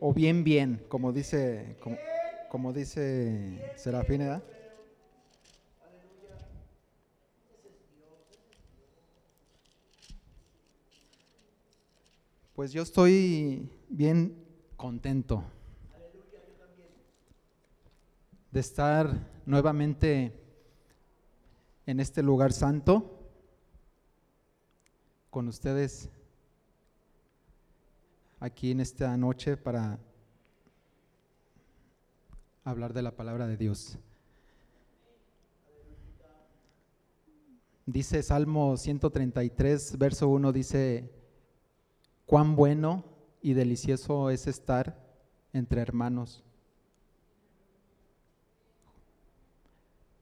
o bien bien, como dice, como, como dice Serafín. Pues yo estoy bien contento de estar nuevamente en este lugar santo con ustedes aquí en esta noche para hablar de la palabra de Dios. Dice Salmo 133, verso 1, dice, cuán bueno y delicioso es estar entre hermanos,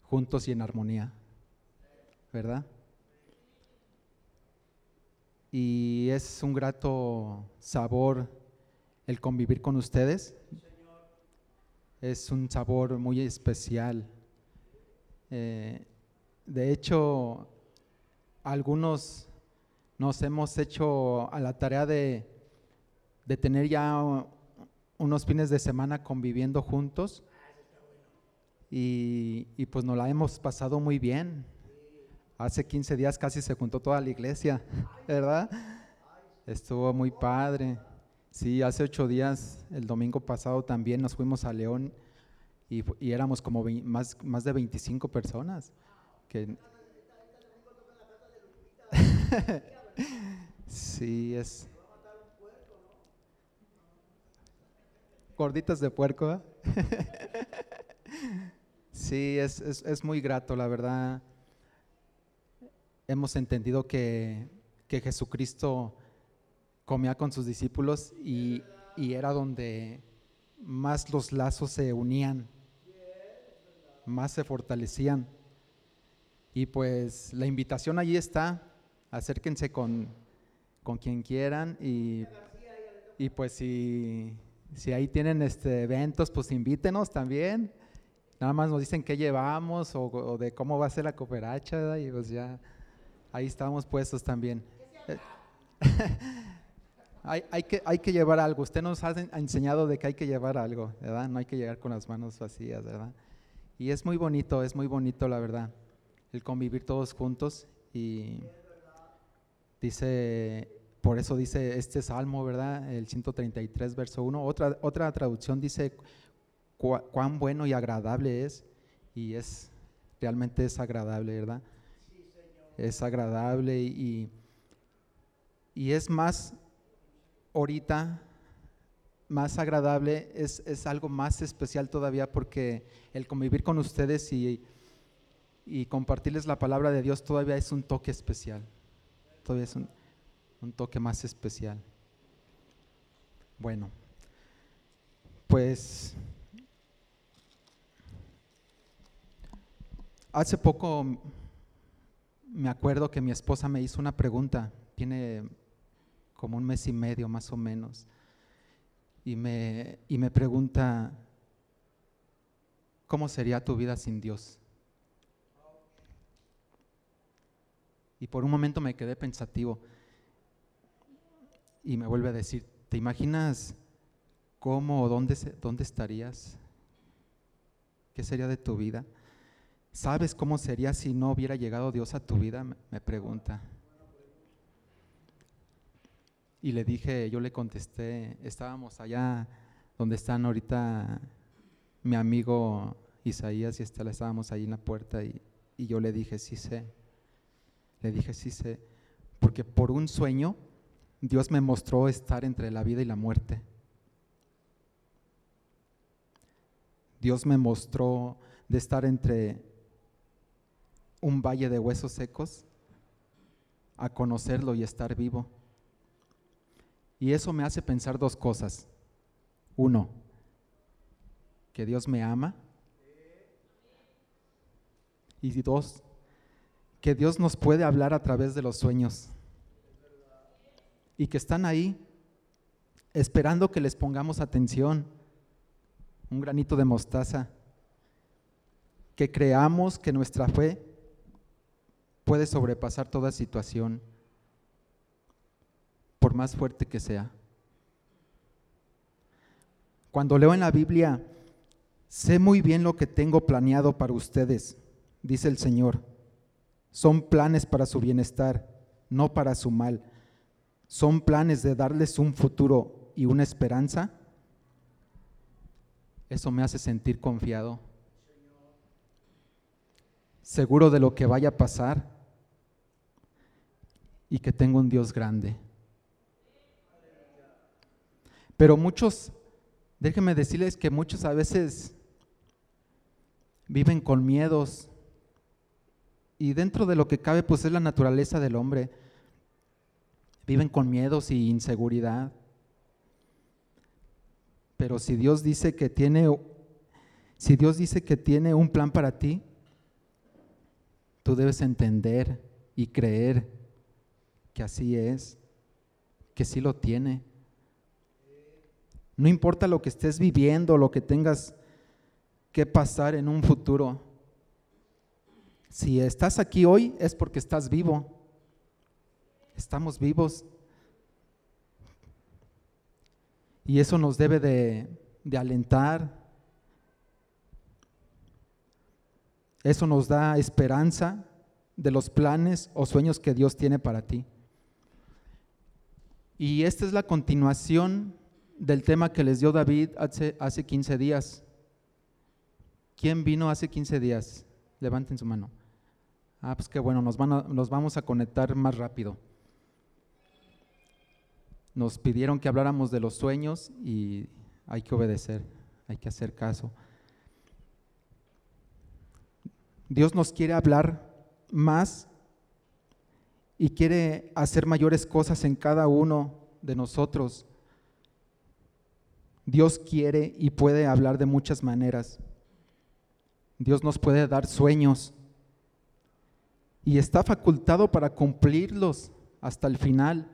juntos y en armonía, ¿verdad? Y es un grato sabor el convivir con ustedes. Es un sabor muy especial. Eh, de hecho, algunos nos hemos hecho a la tarea de, tener ya unos fines de semana conviviendo juntos y, y, pues nos la hemos pasado muy bien. Hace 15 días casi se juntó toda la iglesia, ¿verdad? Estuvo muy padre. Sí, hace ocho días, el domingo pasado también nos fuimos a León y, y éramos como más, más de 25 personas. Sí, es. Gorditas de puerco. ¿eh? sí, es, es, muy grato, la verdad. Hemos entendido que, que Jesucristo comía con sus discípulos y, y era donde más los lazos se unían, más se fortalecían. Y pues la invitación allí está, acérquense con, con quien quieran y, y pues si, si, ahí tienen este eventos, pues invítenos también. Nada más nos dicen qué llevamos o, de cómo va a ser la cooperacha y pues ya ahí estamos puestos también. que, hay que llevar algo. Usted nos ha enseñado de que hay que llevar algo, ¿verdad? No hay que llegar con las manos vacías, ¿verdad? Y es muy bonito, es muy bonito, la verdad, el convivir todos juntos y Dice, por eso dice este salmo, ¿verdad? El 133, verso 1. Otra, otra traducción dice, cuán bueno y agradable es. Y es, realmente es agradable, ¿verdad? Es agradable y, y es más, ahorita, más agradable, es, es, algo más especial todavía porque el convivir con ustedes y, y compartirles la palabra de Dios todavía es un toque especial todavía es un, toque más especial. Bueno, pues hace poco me acuerdo que mi esposa me hizo una pregunta, tiene como un mes y medio más o menos, y me, y me pregunta, ¿cómo sería tu vida sin Dios? Y por un momento me quedé pensativo y me vuelve a decir, ¿te imaginas cómo o dónde, dónde estarías? ¿Qué sería de tu vida? ¿Sabes cómo sería si no hubiera llegado Dios a tu vida? Me pregunta. Y le dije, yo le contesté, estábamos allá donde están ahorita mi amigo Isaías y Estela, estábamos ahí en la puerta y, y yo le dije, sí sé. Le dije, sí sé, porque por un sueño Dios me mostró estar entre la vida y la muerte. Dios me mostró de estar entre un valle de huesos secos a conocerlo y estar vivo. Y eso me hace pensar dos cosas. Uno, que Dios me ama. Y dos, que Dios nos puede hablar a través de los sueños y que están ahí esperando que les pongamos atención, un granito de mostaza, que creamos que nuestra fe puede sobrepasar toda situación, por más fuerte que sea. Cuando leo en la Biblia, sé muy bien lo que tengo planeado para ustedes, dice el Señor. Son planes para su bienestar, no para su mal. Son planes de darles un futuro y una esperanza. Eso me hace sentir confiado, seguro de lo que vaya a pasar y que tengo un Dios grande. Pero muchos, déjenme decirles que muchos a veces viven con miedos y dentro de lo que cabe pues es la naturaleza del hombre. Viven con miedos y inseguridad. Pero si Dios dice que tiene si Dios dice que tiene un plan para ti, tú debes entender y creer que así es, que sí lo tiene. No importa lo que estés viviendo, lo que tengas que pasar en un futuro. Si estás aquí hoy es porque estás vivo. Estamos vivos. Y eso nos debe de, de alentar. Eso nos da esperanza de los planes o sueños que Dios tiene para ti. Y esta es la continuación del tema que les dio David hace, hace 15 días. ¿Quién vino hace 15 días? Levanten su mano. Ah, pues qué bueno, nos, nos vamos a conectar más rápido. Nos pidieron que habláramos de los sueños y hay que obedecer, hay que hacer caso. Dios nos quiere hablar más y quiere hacer mayores cosas en cada uno de nosotros. Dios quiere y puede hablar de muchas maneras. Dios nos puede dar sueños y está facultado para cumplirlos hasta el final.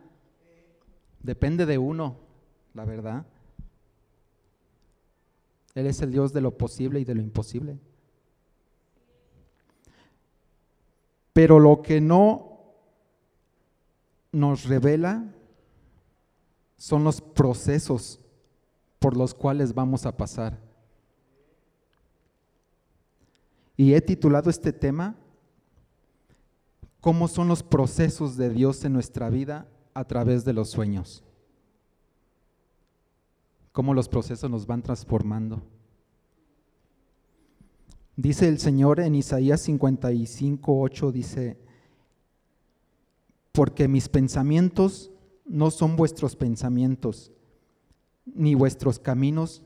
Depende de uno, la verdad. Él es el Dios de lo posible y de lo imposible. Pero lo que no nos revela son los procesos por los cuales vamos a pasar. Y he titulado este tema, ¿Cómo son los procesos de Dios en nuestra vida a través de los sueños? ¿Cómo los procesos nos van transformando? Dice el Señor en Isaías 55, 8, dice, porque mis pensamientos no son vuestros pensamientos, ni vuestros caminos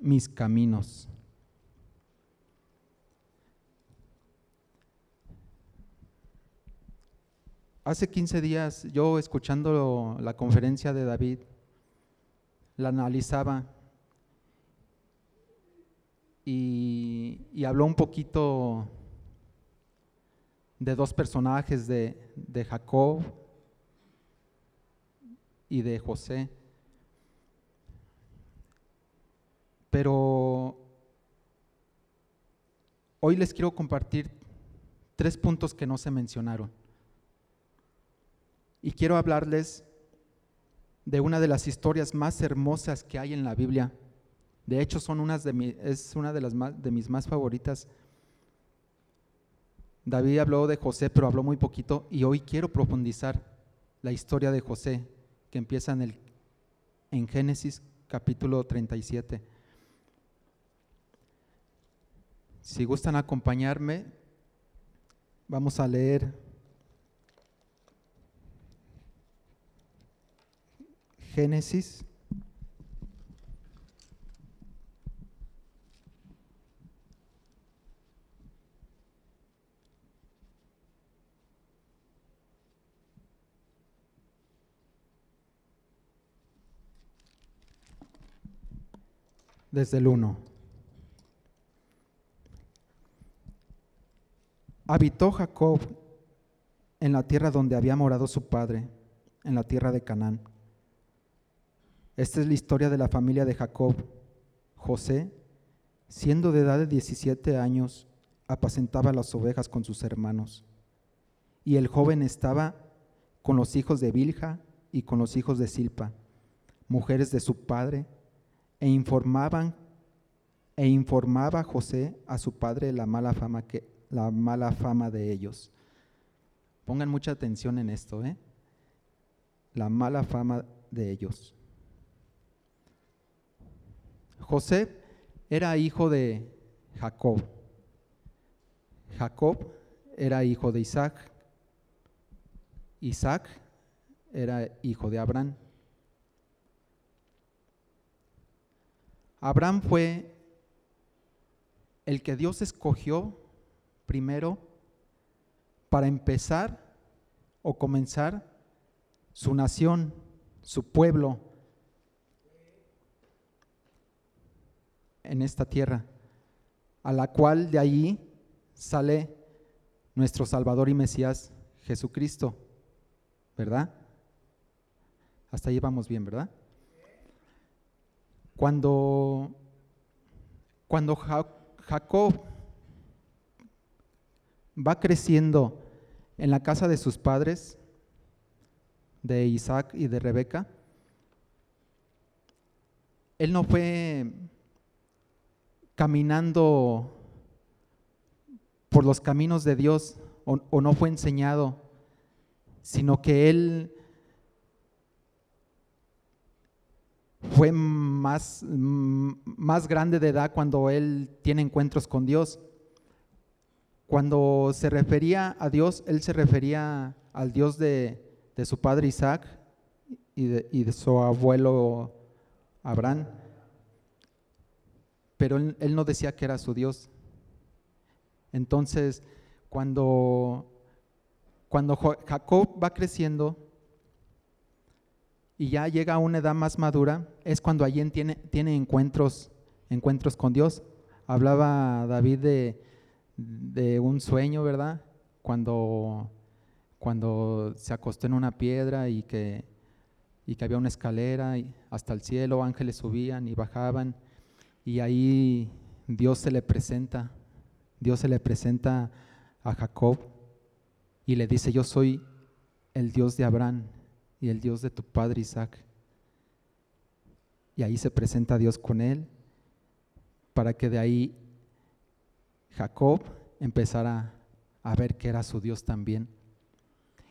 mis caminos. Hace 15 días yo escuchando la conferencia de David, la analizaba y, y habló un poquito de dos personajes de, Jacob y de José. Pero hoy les quiero compartir tres puntos que no se mencionaron. Y quiero hablarles de una de las historias más hermosas que hay en la Biblia. De hecho, son unas de es una de, las de mis más favoritas David habló de José, pero habló muy poquito y hoy quiero profundizar la historia de José, que empieza en, el, en Génesis capítulo 37. Si gustan acompañarme, vamos a leer Génesis desde el 1. Habitó Jacob en la tierra donde había morado su padre, en la tierra de Canaán. Esta es la historia de la familia de Jacob. José, siendo de edad de 17 años, apacentaba las ovejas con sus hermanos. Y el joven estaba con los hijos de Bilja y con los hijos de Silpa, mujeres de su padre, e informaban e informaba José a su padre la mala fama que la mala fama de ellos. Pongan mucha atención en esto, ¿eh? La mala fama de ellos. José era hijo de Jacob. Jacob era hijo de Isaac. Isaac era hijo de Abraham. Abraham fue el que Dios escogió primero para empezar o comenzar su nación, su pueblo en esta tierra, a la cual de allí sale nuestro Salvador y Mesías Jesucristo, ¿verdad? Hasta ahí vamos bien, ¿verdad? Cuando, cuando Jacob va creciendo en la casa de sus padres, de Isaac y de Rebeca, él no fue caminando por los caminos de Dios o, no fue enseñado, sino que él fue más, más grande de edad cuando él tiene encuentros con Dios. Cuando se refería a Dios, él se refería al Dios de, su padre Isaac y de, su abuelo Abraham. Pero él, no decía que era su Dios. Entonces, cuando, cuando Jacob va creciendo y ya llega a una edad más madura, es cuando allí tiene, tiene encuentros, encuentros con Dios. Hablaba David de, de un sueño, ¿verdad? Cuando, cuando se acostó en una piedra y que, y que había una escalera y hasta el cielo, ángeles subían y bajaban, y ahí Dios se le presenta, Dios se le presenta a Jacob y le dice, yo soy el Dios de Abraham y el Dios de tu padre Isaac. Y ahí se presenta Dios con él para que de ahí Jacob empezara a ver que era su Dios también.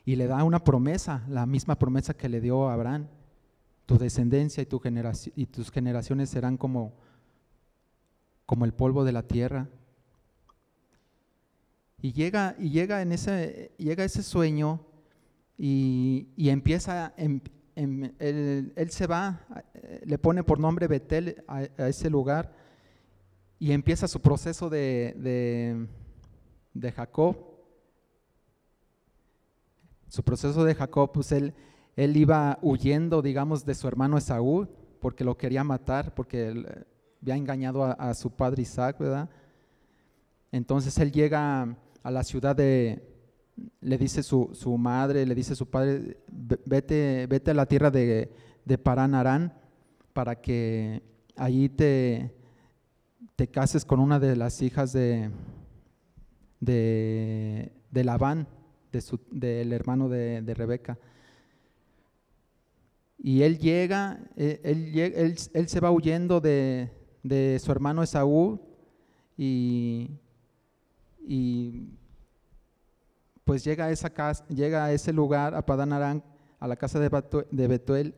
Y le da una promesa, la misma promesa que le dio Abraham. Tu descendencia y, y tus generaciones serán como, como el polvo de la tierra. Y llega, y llega, en ese, llega ese sueño y, empieza, él, se va, le pone por nombre Betel a ese lugar y empieza su proceso de, de, Jacob. Su proceso de Jacob, pues él, él iba huyendo, digamos, de su hermano Esaú, porque lo quería matar, porque había engañado a, su padre Isaac, ¿verdad? Entonces él llega a la ciudad de, le dice su, su madre, le dice su padre, vete, vete a la tierra de, de Parán Arán para que allí te, te cases con una de las hijas de, de, Labán, del hermano de, Rebeca. Y él llega, eh, él, él, se va huyendo de, su hermano Esaú y, pues llega a, esa casa, llega a ese lugar, a Padán Arán, a la casa de, Betuel,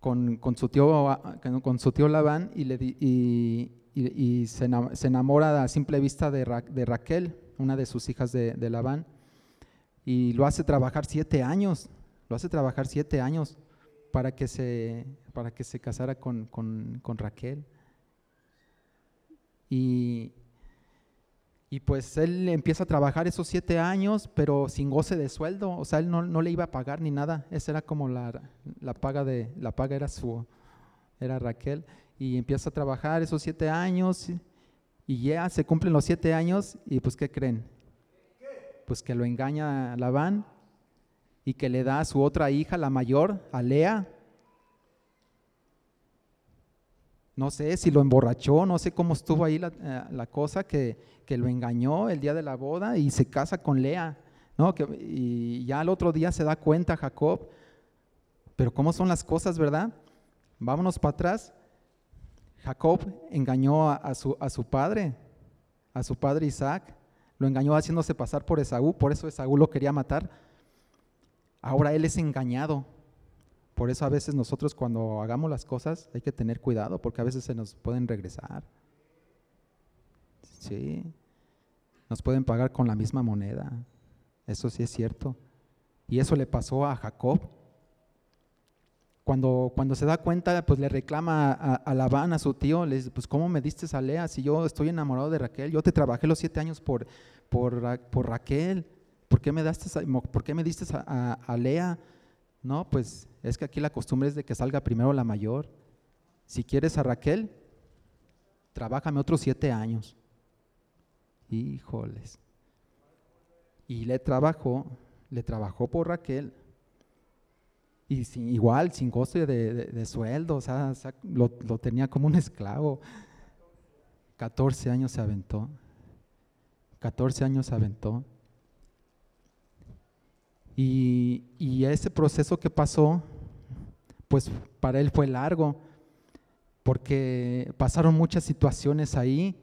con, su tío, con su tío Labán y, se, enamora a simple vista de, Raquel, una de sus hijas de, Labán, y lo hace trabajar siete años, lo hace trabajar siete años para que se, para que se casara con, Raquel. Y, y, pues él empieza a trabajar esos siete años, pero sin goce de sueldo, o sea, él no, no le iba a pagar ni nada, esa era como la, la, paga de, la paga era su, era Raquel y empieza a trabajar esos siete años y ya se cumplen los siete años y pues ¿qué creen? Pues que lo engaña Labán y que le da a su otra hija, la mayor, a Lea. No sé si lo emborrachó, no sé cómo estuvo ahí la, eh, cosa, que, lo engañó el día de la boda y se casa con Lea. ¿no? Que, y ya al otro día se da cuenta Jacob. Pero ¿cómo son las cosas, verdad? Vámonos para atrás Jacob engañó a, su, a su padre, a su padre Isaac, lo engañó haciéndose pasar por Esaú, por eso Esaú lo quería matar. Ahora él es engañado. Por eso a veces nosotros cuando hagamos las cosas hay que tener cuidado porque a veces se nos pueden regresar. Sí, nos pueden pagar con la misma moneda. Eso sí es cierto. Y eso le pasó a Jacob. Cuando, cuando se da cuenta, pues le reclama a, a Labán, a su tío, le dice, pues ¿cómo me diste a Lea si yo estoy enamorado de Raquel? Yo te trabajé los siete años por, por, por Raquel. ¿Por qué me, daste, por qué me diste a, a Lea? No, pues es que aquí la costumbre es de que salga primero la mayor. Si quieres a Raquel, trabájame otros siete años. Híjoles. Y le trabajó, le trabajó por Raquel y sin, igual, sin coste de, sueldo, o sea, lo, tenía como un esclavo. 14 años se aventó. 14 años se aventó. Y, ese proceso que pasó, pues para él fue largo, porque pasaron muchas situaciones ahí.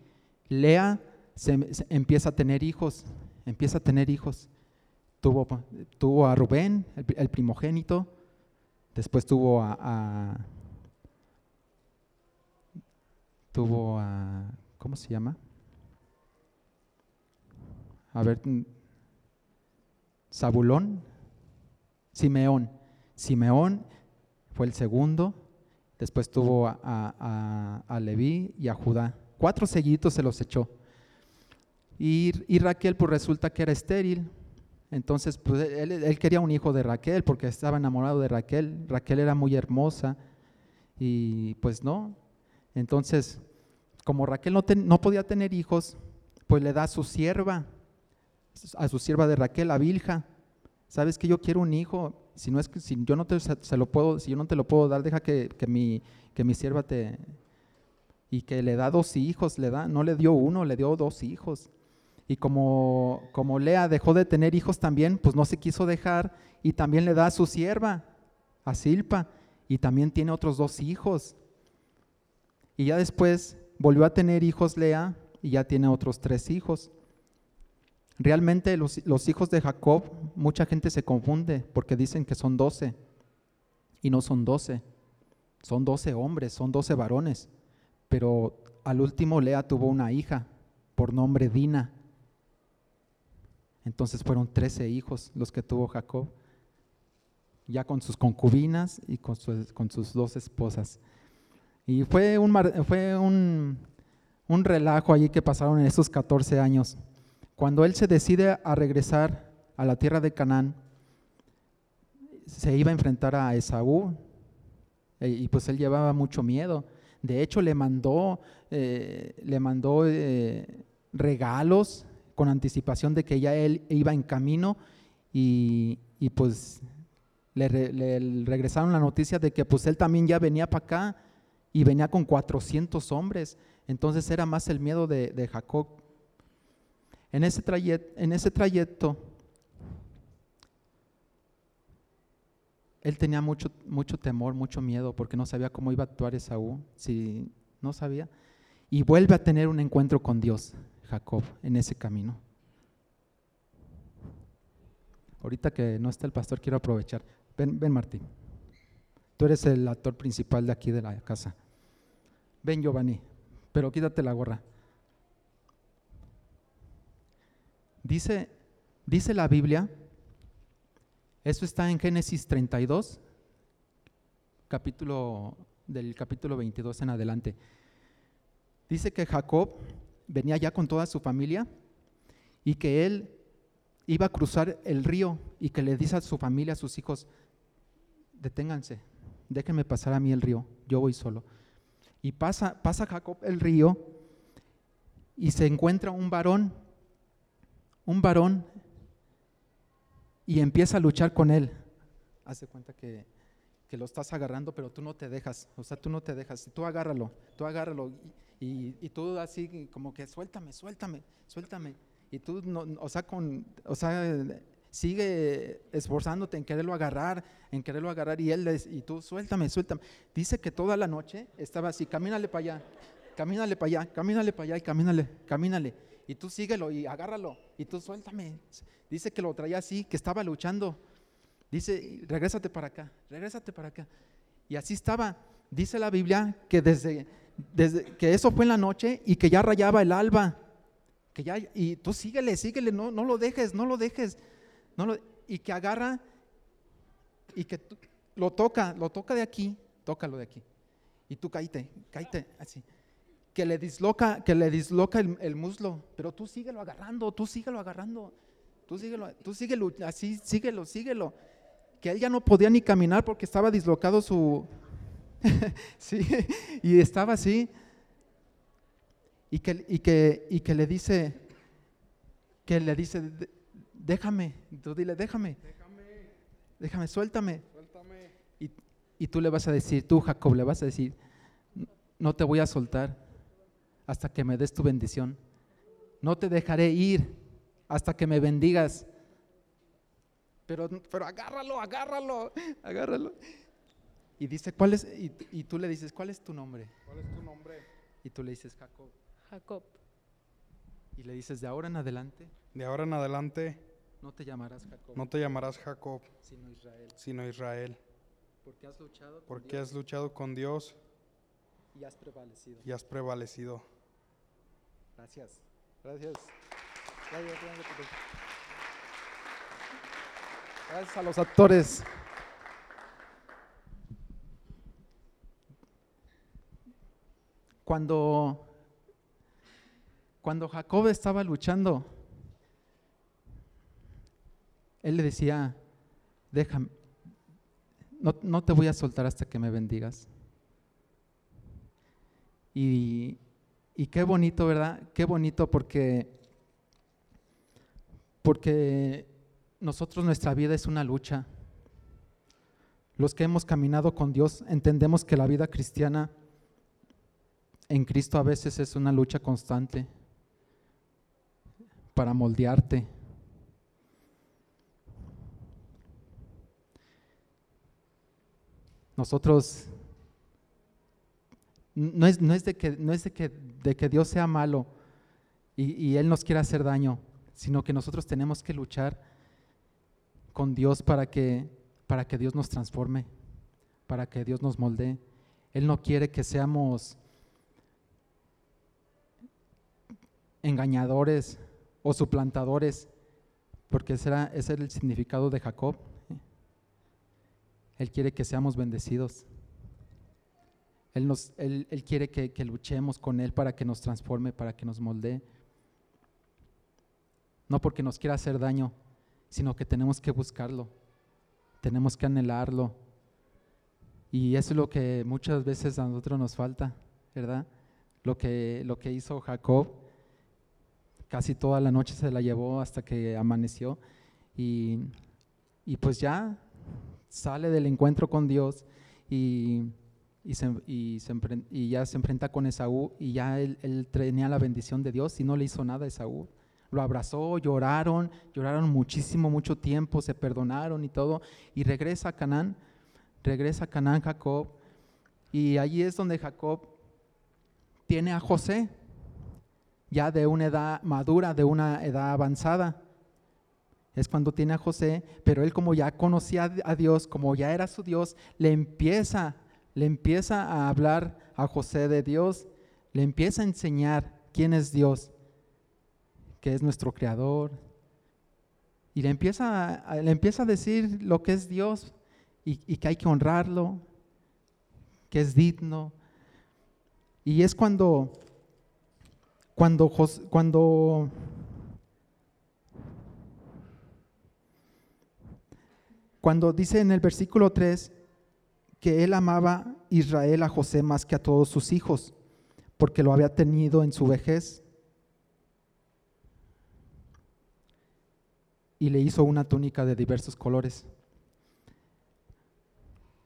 Lea se, empieza a tener hijos, empieza a tener hijos. Tuvo, tuvo a Rubén, el primogénito, Después tuvo a, tuvo a, ¿cómo se llama? A ver, Zabulón, Simeón. Simeón fue el segundo, después tuvo a, a, a, Leví y a Judá. Cuatro seguidos se los echó. Y, y Raquel pues resulta que era estéril, entonces, pues él, quería un hijo de Raquel porque estaba enamorado de Raquel. Raquel era muy hermosa y pues no. Entonces, como Raquel no, no podía tener hijos, pues le da a su sierva, a su sierva de Raquel, a Vilja. Sabes que yo quiero un hijo. Si no es que si yo no te se lo puedo, si yo no te lo puedo dar, deja que, que mi que mi sierva te y que le da dos hijos, le da, no le dio uno, le dio dos hijos. Y como, como Lea dejó de tener hijos también, pues no se quiso dejar y también le da a su sierva, a Silpa, y también tiene otros dos hijos. Y ya después volvió a tener hijos Lea y ya tiene otros tres hijos. Realmente los, hijos de Jacob, mucha gente se confunde porque dicen que son doce y no son doce. Son doce hombres, son doce varones. Pero al último Lea tuvo una hija por nombre Dina. Entonces fueron trece hijos los que tuvo Jacob, ya con sus concubinas y con, sus dos esposas. Y fue un, fue un, un relajo allí que pasaron en esos 14 años. Cuando él se decide a regresar a la tierra de Canaán, se iba a enfrentar a Esaú e, y pues él llevaba mucho miedo. De hecho, le mandó, eh, le mandó eh, regalos con anticipación de que ya él iba en camino y, pues le, regresaron la noticia de que pues él también ya venía para acá y venía con 400 hombres. Entonces era más el miedo de, Jacob. En ese, trayecto, en ese trayecto, él tenía mucho, mucho temor, mucho miedo, porque no sabía cómo iba a actuar Esaú, si no sabía. Y vuelve a tener un encuentro con Dios. Jacob en ese camino. Ahorita que no está el pastor, quiero aprovechar. Ven, ven Martín. Tú eres el actor principal de aquí de la casa. Ven Giovanni, pero quítate la gorra. Dice, dice la Biblia, eso está en Génesis 32, capítulo del capítulo 22 en adelante. Dice que Jacob venía ya con toda su familia y que él iba a cruzar el río y que le dice a su familia, a sus hijos, deténganse, déjenme pasar a mí el río, yo voy solo. Y pasa, pasa Jacob el río y se encuentra un varón, un varón, y empieza a luchar con él. Hace cuenta que, lo estás agarrando, pero tú no te dejas, o sea, tú no te dejas, tú agárralo, tú agárralo. Y, tú así como que suéltame, suéltame, suéltame. Y tú, o sea, sigue esforzándote en quererlo agarrar, en quererlo agarrar y él y tú suéltame, suéltame. Dice que toda la noche estaba así, camínale para allá, camínale para allá, camínale para allá y camínale, camínale. Y tú síguelo y agárralo y tú suéltame. Dice que lo traía así, que estaba luchando. Dice, regrésate para acá, regrésate para acá. Y así estaba. Dice la Biblia que desde, que eso fue en la noche y que ya rayaba el alba. Que ya, y tú síguele, síguele, no, no lo dejes, no lo dejes. Y que agarra y que lo toca, lo toca de aquí, tócalo de aquí. Y tú caíte, caíte así. Que le disloca, que le disloca el, el muslo, pero tú síguelo agarrando, tú síguelo agarrando. Tú síguelo, tú síguelo, así, síguelo, síguelo. Que él ya no podía ni caminar porque estaba dislocado su, sí, y estaba así. Y que, y que, y que le dice, que le dice, "De- déjame, tú dile, déjame, Déjame, déjame, suéltame. suéltame. Y, y tú le vas a decir, tú Jacob, le vas a decir, no te voy a soltar hasta que me des tu bendición. No te dejaré ir hasta que me bendigas. Pero, pero agárralo, agárralo, agárralo. Y dice, ¿cuál es? Y, y tú le dices, ¿cuál es tu nombre? ¿Cuál es tu nombre? Y tú le dices, Jacob. Jacob. Y le dices, de ahora en adelante De ahora en adelante no te llamarás Jacob, no te llamarás Jacob, sino Israel, sino Israel, porque has luchado con porque Dios has luchado con Dios y has prevalecido. y has prevalecido. Gracias. Gracias. Gracias, a los actores. Cuando, cuando Jacob estaba luchando, él le decía, déjame, no, no te voy a soltar hasta que me bendigas. Y, y qué bonito, ¿verdad? Qué bonito porque, porque nosotros nuestra vida es una lucha. Los que hemos caminado con Dios entendemos que la vida cristiana en Cristo a veces es una lucha constante para moldearte. Nosotros no es, no es de, que, no es de, que, de que Dios sea malo y, Él nos quiera hacer daño, sino que nosotros tenemos que luchar con Dios para que, para que Dios nos transforme, para que Dios nos moldee. Él no quiere que seamos engañadores o suplantadores, porque ese era, ese el significado de Jacob. Él quiere que seamos bendecidos. Él, nos, él, él quiere que, luchemos con Él para que nos transforme, para que nos moldee. No porque nos quiera hacer daño, sino que tenemos que buscarlo, tenemos que anhelarlo. Y eso es lo que muchas veces a nosotros nos falta, ¿verdad? Lo que, lo que hizo Jacob, casi toda la noche se la llevó hasta que amaneció. Y, y pues ya sale del encuentro con Dios y, y, ya se enfrenta con Esaú y ya él, él tenía la bendición de Dios y no le hizo nada a Esaú. Lo abrazó, lloraron, lloraron muchísimo, mucho tiempo, se perdonaron y todo. Y regresa a Canaán, regresa a Canaán Jacob. Y allí es donde Jacob tiene a José, ya de una edad madura, de una edad avanzada. Es cuando tiene a José, pero él como ya conocía a Dios, como ya era su Dios, le empieza, le empieza a hablar a José de Dios, le empieza a enseñar quién es Dios, que es nuestro creador. Y le empieza, le empieza a decir lo que es Dios y, que hay que honrarlo, que es digno. Y es cuando, cuando, cuando Cuando dice en el versículo 3 que él amaba Israel a José más que a todos sus hijos, porque lo había tenido en su vejez. Y le hizo una túnica de diversos colores.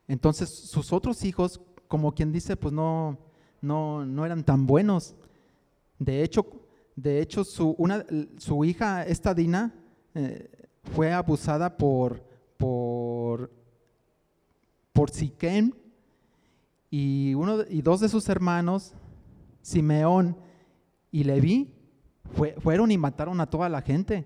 Entonces sus otros hijos, como quien dice, pues no, no, no eran tan buenos. De hecho, de hecho su, una, su hija, esta Dina, eh, fue abusada por, por, por Siquem y, uno, y dos de sus hermanos, Simeón y Leví, fue- fueron y mataron a toda la gente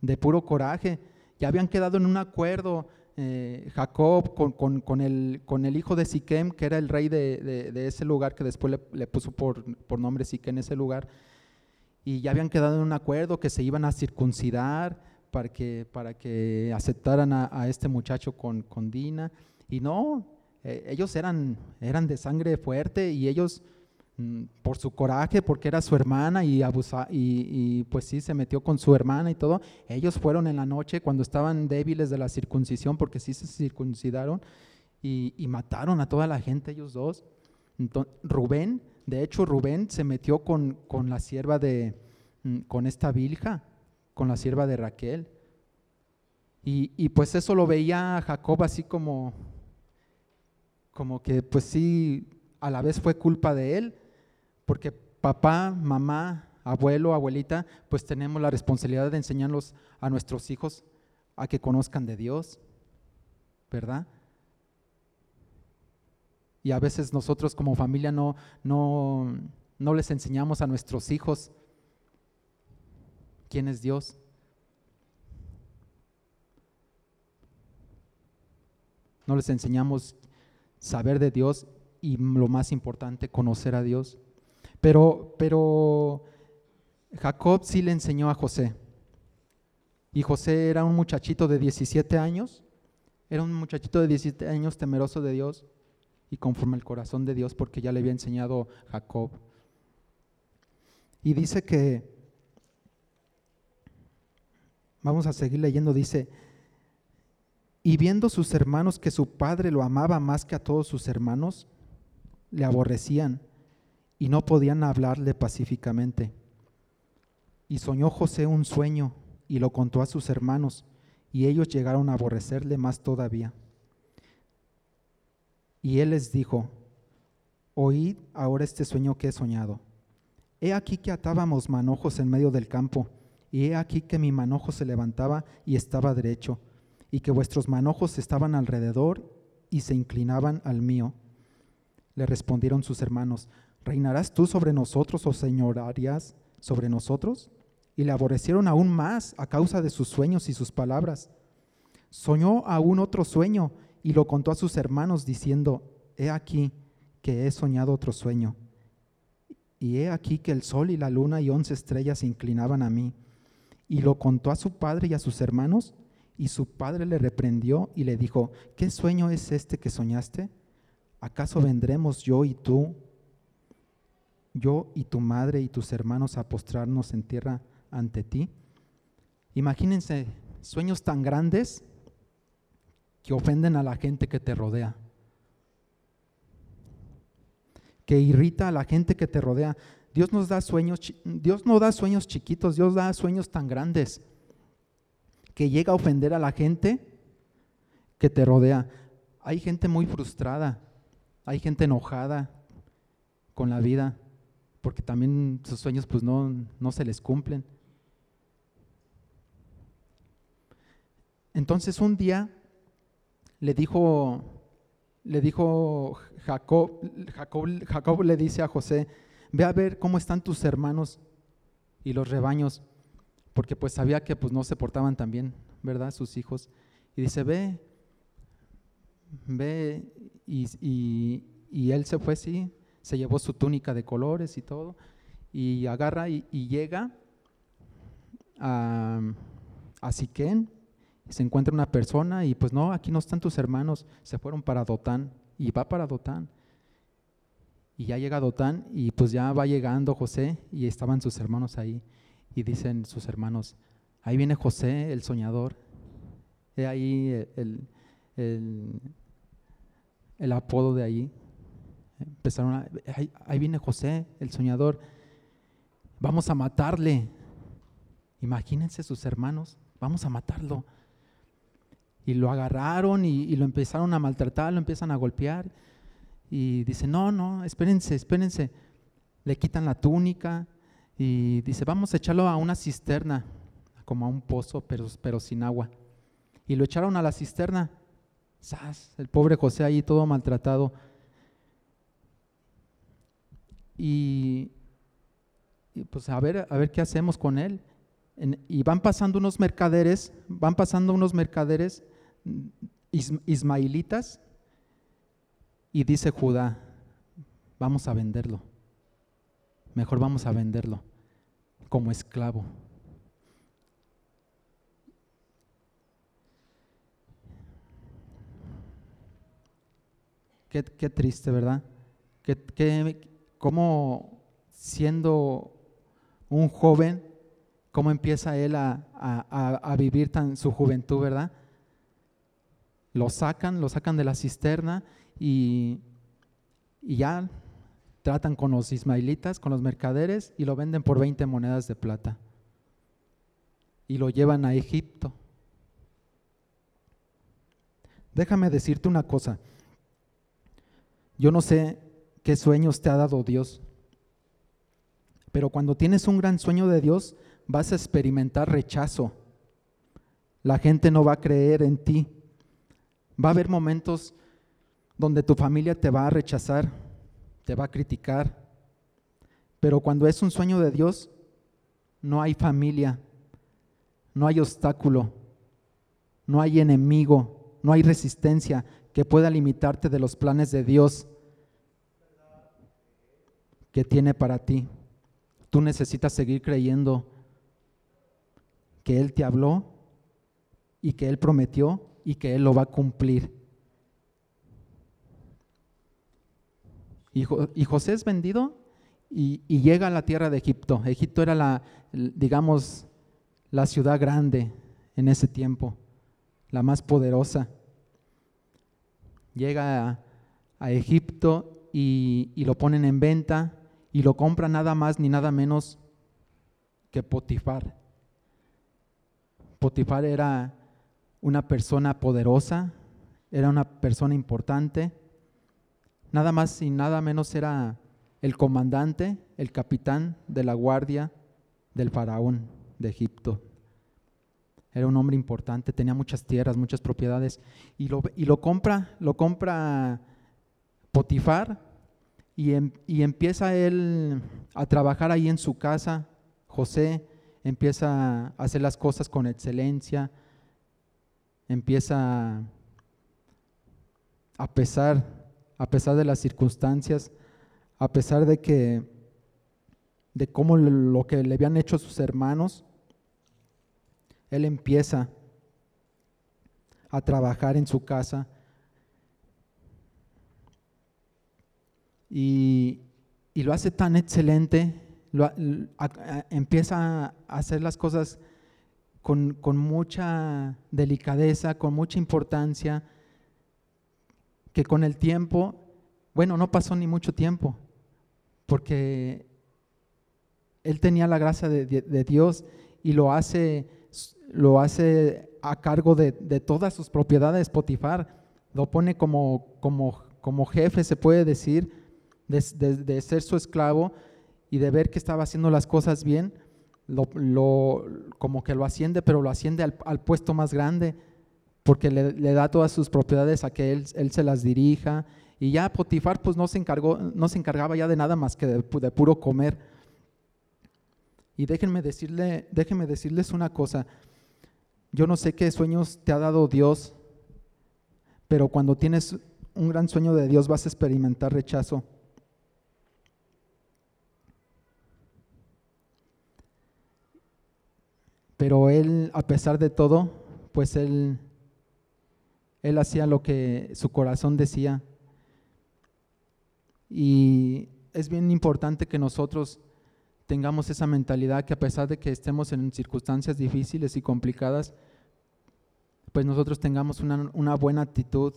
de puro coraje. Ya habían quedado en un acuerdo eh, Jacob con, con- el, con el hijo de Siquem, que era el rey de, de- de ese lugar, que después le, le puso por, por nombre Siquem ese lugar. Y ya habían quedado en un acuerdo que se iban a circuncidar para que, para que aceptaran a, a este muchacho con, con Dina. Y no, eh, ellos eran, eran de sangre fuerte y ellos mm, por su coraje, porque era su hermana y, abusa, y, y, pues sí, se metió con su hermana y todo. Ellos fueron en la noche cuando estaban débiles de la circuncisión, porque sí se circuncidaron y, y mataron a toda la gente, ellos dos. Entonces, Rubén, de hecho, Rubén se metió con, con la sierva de, mm, con esta Vilja, con la sierva de Raquel. Y, pues eso lo veía Jacob así como, como que pues sí, a la vez fue culpa de él, porque papá, mamá, abuelo, abuelita, pues tenemos la responsabilidad de enseñarlos a nuestros hijos a que conozcan de Dios, ¿verdad? Y a veces nosotros como familia no, no, no les enseñamos a nuestros hijos quién es Dios. No les enseñamos saber de Dios y lo más importante, conocer a Dios. Pero, pero Jacob sí le enseñó a José. Y José era un muchachito de 17 años, era un muchachito de 17 años temeroso de Dios y conforme al corazón de Dios porque ya le había enseñado Jacob. Y dice que, vamos a seguir leyendo, dice, y viendo sus hermanos que su padre lo amaba más que a todos sus hermanos, le aborrecían y no podían hablarle pacíficamente. Y soñó José un sueño y lo contó a sus hermanos, y ellos llegaron a aborrecerle más todavía. Y él les dijo, oíd ahora este sueño que he soñado. He aquí que atábamos manojos en medio del campo, y he aquí que mi manojo se levantaba y estaba derecho, y que vuestros manojos estaban alrededor y se inclinaban al mío. Le respondieron sus hermanos, ¿reinarás tú sobre nosotros o señorarías sobre nosotros? Y le aborrecieron aún más a causa de sus sueños y sus palabras. Soñó aún otro sueño y lo contó a sus hermanos diciendo, he aquí que he soñado otro sueño. Y he aquí que el sol y la luna y once estrellas se inclinaban a mí. Y lo contó a su padre y a sus hermanos, y su padre le reprendió y le dijo, ¿qué sueño es este que soñaste? ¿Acaso vendremos yo y tú, yo y tu madre y tus hermanos a postrarnos en tierra ante ti? Imagínense sueños tan grandes que ofenden a la gente que te rodea, que irrita a la gente que te rodea. Dios nos da sueños, Dios no da sueños chiquitos, Dios da sueños tan grandes que llega a ofender a la gente que te rodea. Hay gente muy frustrada, hay gente enojada con la vida, porque también sus sueños pues no, no se les cumplen. Entonces un día le dijo, le dijo Jacob, Jacob, Jacob le dice a José, ve a ver cómo están tus hermanos y los rebaños, porque pues sabía que pues no se portaban tan bien, ¿verdad? Sus hijos. Y dice, ve, ve, y, y, y él se fue, sí, se llevó su túnica de colores y todo, y agarra y, y llega a, a Siquén, se encuentra una persona y pues no, aquí no están tus hermanos, se fueron para Dotán y va para Dotán. Y ya llega Dotán y pues ya va llegando José y estaban sus hermanos ahí y dicen sus hermanos, ahí viene José, el soñador, he ahí el, el, el apodo de ahí. Empezaron a, ahí, ahí viene José, el soñador, vamos a matarle. Imagínense sus hermanos, vamos a matarlo. Y lo agarraron y, y, lo empezaron a maltratar, lo empiezan a golpear. Y dice, no, no, espérense, espérense. Le quitan la túnica y dice, vamos a echarlo a una cisterna, como a un pozo, pero, pero sin agua. Y lo echaron a la cisterna. ¡Sas! El pobre José ahí todo maltratado. Y, pues a ver, a ver qué hacemos con él. Y van pasando unos mercaderes, van pasando unos mercaderes mm, is- ismaelitas y dice Judá, vamos a venderlo. Mejor vamos a venderlo como esclavo. Qué, qué triste, ¿verdad? Que, cómo siendo un joven, cómo empieza él a- a vivir tan su juventud, ¿verdad? Lo sacan, lo sacan de la cisterna y, y ya tratan con los ismaelitas, con los mercaderes y lo venden por 20 monedas de plata. Y lo llevan a Egipto. Déjame decirte una cosa. Yo no sé qué sueños te ha dado Dios, pero cuando tienes un gran sueño de Dios, vas a experimentar rechazo. La gente no va a creer en ti. Va a haber momentos donde tu familia te va a rechazar, te va a criticar. Pero cuando es un sueño de Dios, no hay familia, no hay obstáculo, no hay enemigo, no hay resistencia que pueda limitarte de los planes de Dios que tiene para ti. Tú necesitas seguir creyendo que Él te habló y que Él prometió y que Él lo va a cumplir. Y, Jo- y José es vendido y, llega a la tierra de Egipto. Egipto era la, digamos, la ciudad grande en ese tiempo, la más poderosa. Llega a, a Egipto y, y lo ponen en venta y lo compra nada más ni nada menos que Potifar. Potifar era una persona poderosa, era una persona importante, nada más y nada menos era el comandante, el capitán de la guardia del faraón de Egipto. Era un hombre importante, tenía muchas tierras, muchas propiedades y lo, y lo compra, lo compra Potifar y, em- y empieza él a trabajar ahí en su casa. José empieza a hacer las cosas con excelencia, empieza a pesar, a pesar de las circunstancias, a pesar de que de cómo lo que le habían hecho sus hermanos, él empieza a trabajar en su casa. Y, y lo hace tan excelente, empieza a hacer las cosas con, con mucha delicadeza, con mucha importancia, que con el tiempo, bueno, no pasó ni mucho tiempo, porque él tenía la gracia de, Dios y lo hace, lo hace a cargo de, todas sus propiedades, Potifar, lo pone como, como, como jefe, se puede decir, de, ser su esclavo y de ver que estaba haciendo las cosas bien, lo, como que lo asciende, pero lo asciende al puesto más grande, porque le, da todas sus propiedades a que él, él se las dirija. Y ya Potifar pues no se, encargó, no se encargaba ya de nada más que de, de puro comer. Y déjenme, decirle, déjenme decirles una cosa, yo no sé qué sueños te ha dado Dios, pero cuando tienes un gran sueño de Dios vas a experimentar rechazo. Pero él, a pesar de todo, pues él, él hacía lo que su corazón decía. Y es bien importante que nosotros tengamos esa mentalidad que a pesar de que estemos en circunstancias difíciles y complicadas, pues nosotros tengamos una, buena actitud,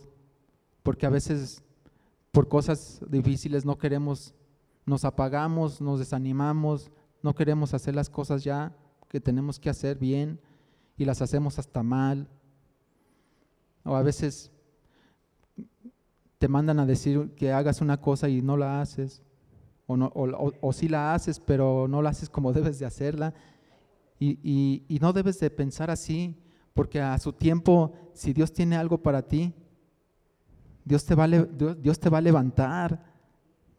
porque a veces por cosas difíciles no queremos, nos apagamos, nos desanimamos, no queremos hacer las cosas ya que tenemos que hacer bien y las hacemos hasta mal. O a veces te mandan a decir que hagas una cosa y no la haces, o, no, o, sí la haces, pero no la haces como debes de hacerla. Y, y- y no debes de pensar así, porque a su tiempo, si Dios tiene algo para ti, Dios te va Dios te va a levantar.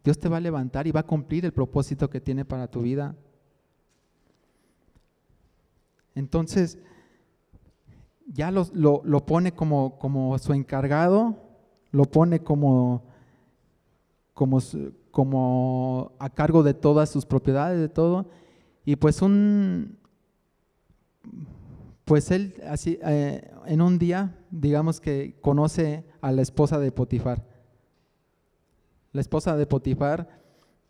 Dios te va a levantar y va a cumplir el propósito que tiene para tu vida. Entonces, ya lo, lo- pone como, como su encargado, lo pone como, como, como a cargo de todas sus propiedades, de todo. Y pues un, pues él así, eh, en un día, digamos que conoce a la esposa de Potifar. La esposa de Potifar,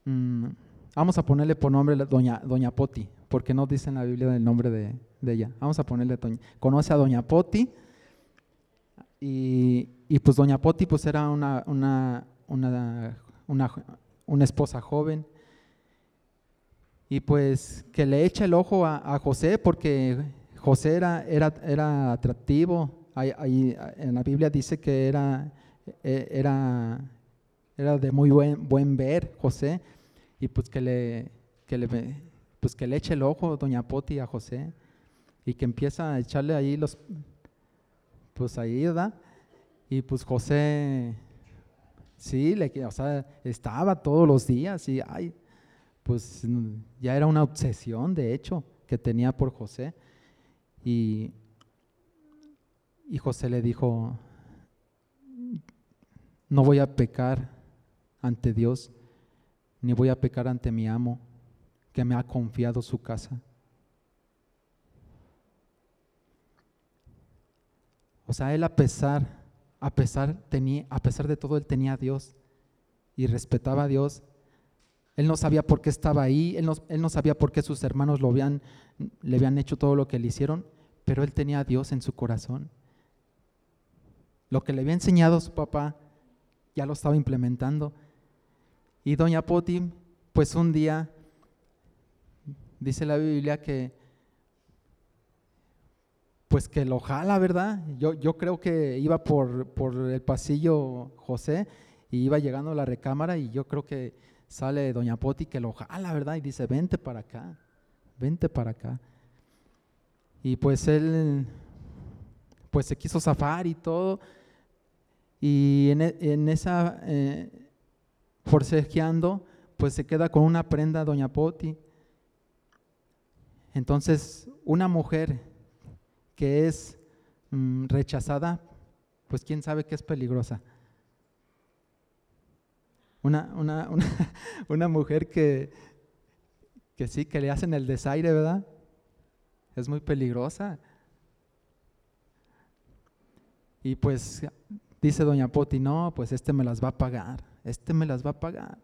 mm, vamos a ponerle por nombre doña, doña Poti, porque no dice en la Biblia el nombre de, de ella. Vamos a ponerle, conoce a doña Poti. Y, y pues doña Poti pues era una, una, una, una, esposa joven. Y pues que le echa el ojo a, José porque José era, era, era atractivo. Ahí- en la Biblia dice que era, eh, era, era de muy buen, buen ver José. Y pues que le, que le, pues que le eche el ojo doña Poti a José y que empieza a echarle ahí los, pues ahí, ¿verdad? Y pues José, sí, le, o sea, estaba todos los días y, ay, pues ya era una obsesión, de hecho, que tenía por José. Y, y José le dijo, no voy a pecar ante Dios, ni voy a pecar ante mi amo, que me ha confiado su casa. O sea, él a pesar, a pesar, tenía, a pesar de todo, él tenía a Dios y respetaba a Dios. Él no sabía por qué estaba ahí, él no, él no sabía por qué sus hermanos lo le habían hecho todo lo que le hicieron, pero él tenía a Dios en su corazón. Lo que le había enseñado su papá, ya lo estaba implementando. Y doña Poti, pues un día, dice la Biblia que, pues que lo jala, ¿verdad? Yo, yo creo que iba por, por el pasillo José y iba llegando a la recámara y yo creo que sale doña Poti que lo jala, ¿verdad? Y dice, vente para acá, vente para acá. Y pues él, pues se quiso zafar y todo. Y en, e- en esa, eh, forcejeando, pues se queda con una prenda doña Poti. Entonces, una mujer que es mm, rechazada, pues quién sabe que es peligrosa. Una, una, una, mujer que, que sí, que le hacen el desaire, ¿verdad? Es muy peligrosa. Y pues dice doña Poti, no, pues este me las va a pagar, este me las va a pagar.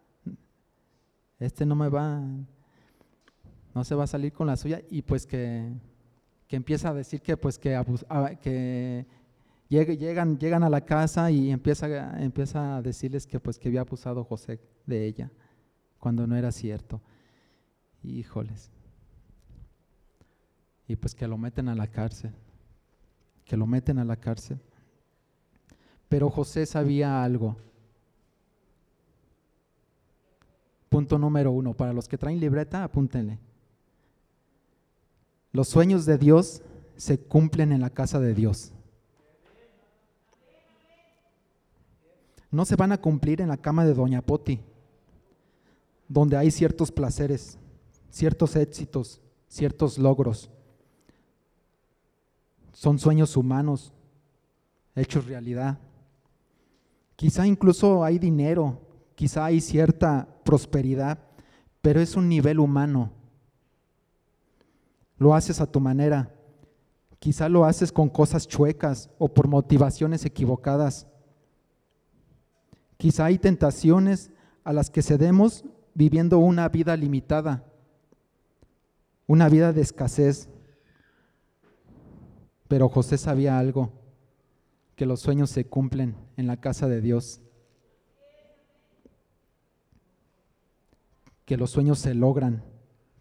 Este no me va, no se va a salir con la suya. Y pues que, que empieza a decir que pues que, abus- a- que llegan, llegan a la casa y empieza, empieza a decirles que pues que había abusado José de ella, cuando no era cierto. Híjoles. Y pues que lo meten a la cárcel, que lo meten a la cárcel. Pero José sabía algo. Punto número uno, para los que traen libreta, apúntenle. Los sueños de Dios se cumplen en la casa de Dios. No se van a cumplir en la cama de Doña Poti, donde hay ciertos placeres, ciertos éxitos, ciertos logros. Son sueños humanos, hechos realidad. Quizá incluso hay dinero, quizá hay cierta prosperidad, pero es un nivel humano. Lo haces a tu manera. Quizá lo haces con cosas chuecas o por motivaciones equivocadas. Quizá hay tentaciones a las que cedemos viviendo una vida limitada, una vida de escasez. Pero José sabía algo, que los sueños se cumplen en la casa de Dios, que los sueños se logran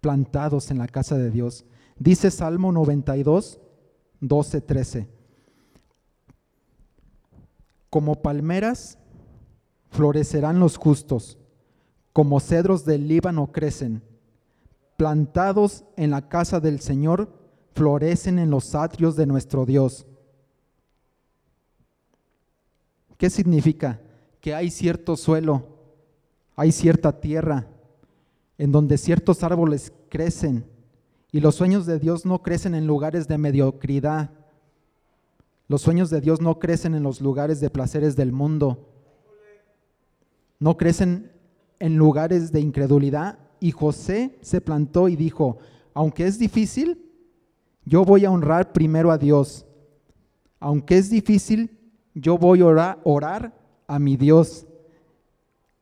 plantados en la casa de Dios. Dice Salmo 92, 12, 13. Como palmeras florecerán los justos, como cedros del Líbano crecen, plantados en la casa del Señor florecen en los atrios de nuestro Dios. ¿Qué significa? Que hay cierto suelo, hay cierta tierra en donde ciertos árboles crecen y los sueños de Dios no crecen en lugares de mediocridad. Los sueños de Dios no crecen en los lugares de placeres del mundo. No crecen en lugares de incredulidad. Y José se plantó y dijo, aunque es difícil, yo voy a honrar primero a Dios. Aunque es difícil, yo voy a orar, a mi Dios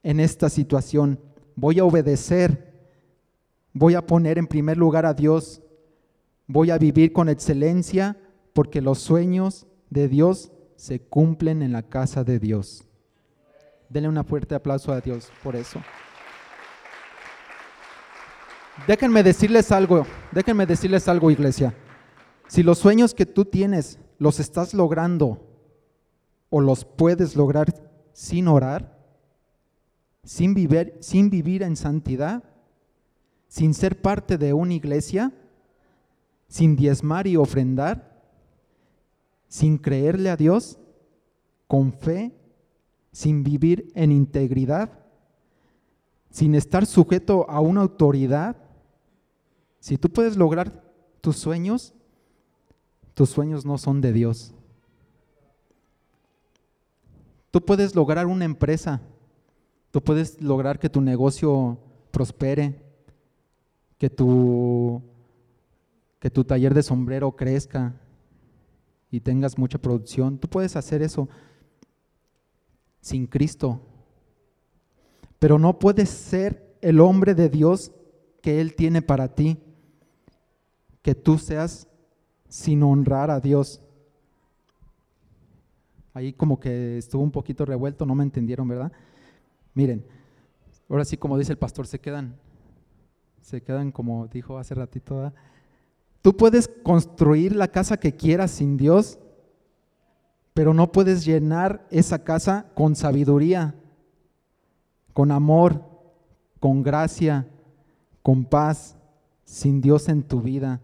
en esta situación. Voy a obedecer. Voy a poner en primer lugar a Dios. Voy a vivir con excelencia porque los sueños de Dios se cumplen en la casa de Dios. Denle un fuerte aplauso a Dios por eso. Déjenme decirles algo, déjenme decirles algo, iglesia. Si los sueños que tú tienes los estás logrando o los puedes lograr sin orar, sin vivir, sin vivir en santidad, sin ser parte de una iglesia, sin diezmar y ofrendar, sin creerle a Dios, con fe, sin vivir en integridad, sin estar sujeto a una autoridad, si tú puedes lograr tus sueños, tus sueños no son de Dios. Tú puedes lograr una empresa, tú puedes lograr que tu negocio prospere, que tu, que tu taller de sombrero crezca y tengas mucha producción. Tú puedes hacer eso sin Cristo. Pero no puedes ser el hombre de Dios que Él tiene para ti, que tú seas sin honrar a Dios. Ahí como que estuvo un poquito revuelto, no me entendieron, ¿verdad? Miren, ahora sí como dice el pastor, se quedan, se quedan como dijo hace ratito, tú puedes construir la casa que quieras sin Dios, pero no puedes llenar esa casa con sabiduría, con amor, con gracia, con paz, sin Dios en tu vida.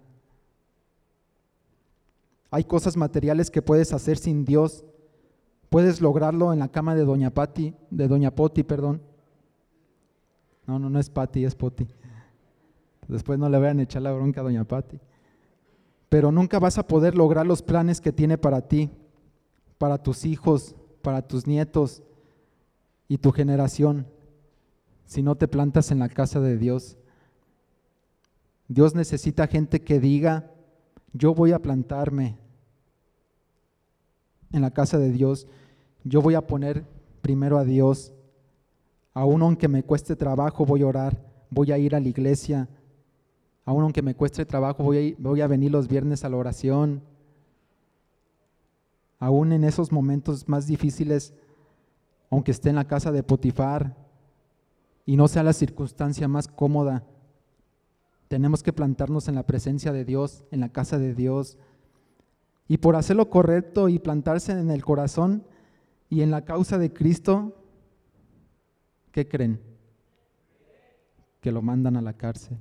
Hay cosas materiales que puedes hacer sin Dios. Puedes lograrlo en la cama de Doña Pati, de Doña Poti, perdón. No, no, no es Pati, es Poti. Después no le vayan a echar la bronca a Doña Pati. Pero nunca vas a poder lograr los planes que tiene para ti, para tus hijos, para tus nietos y tu generación, si no te plantas en la casa de Dios. Dios necesita gente que diga, yo voy a plantarme en la casa de Dios, yo voy a poner primero a Dios, aun aunque me cueste trabajo, voy a orar, voy a ir a la iglesia, aun aunque me cueste trabajo, voy a, voy a venir los viernes a la oración, aún en esos momentos más difíciles, aunque esté en la casa de Potifar y no sea la circunstancia más cómoda, tenemos que plantarnos en la presencia de Dios, en la casa de Dios. Y por hacer lo correcto y plantarse en el corazón y en la causa de Cristo, ¿qué creen? Que lo mandan a la cárcel.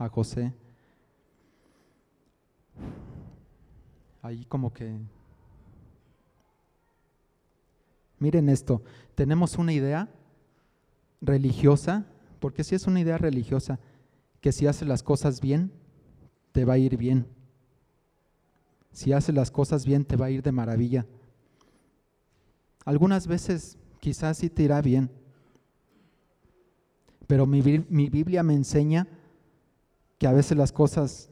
A José. Ahí como que... Miren esto, tenemos una idea religiosa porque si es una idea religiosa, que si haces las cosas bien, te va a ir bien. Si haces las cosas bien, te va a ir de maravilla. Algunas veces quizás sí te irá bien, pero mi, mi Biblia me enseña que a veces las cosas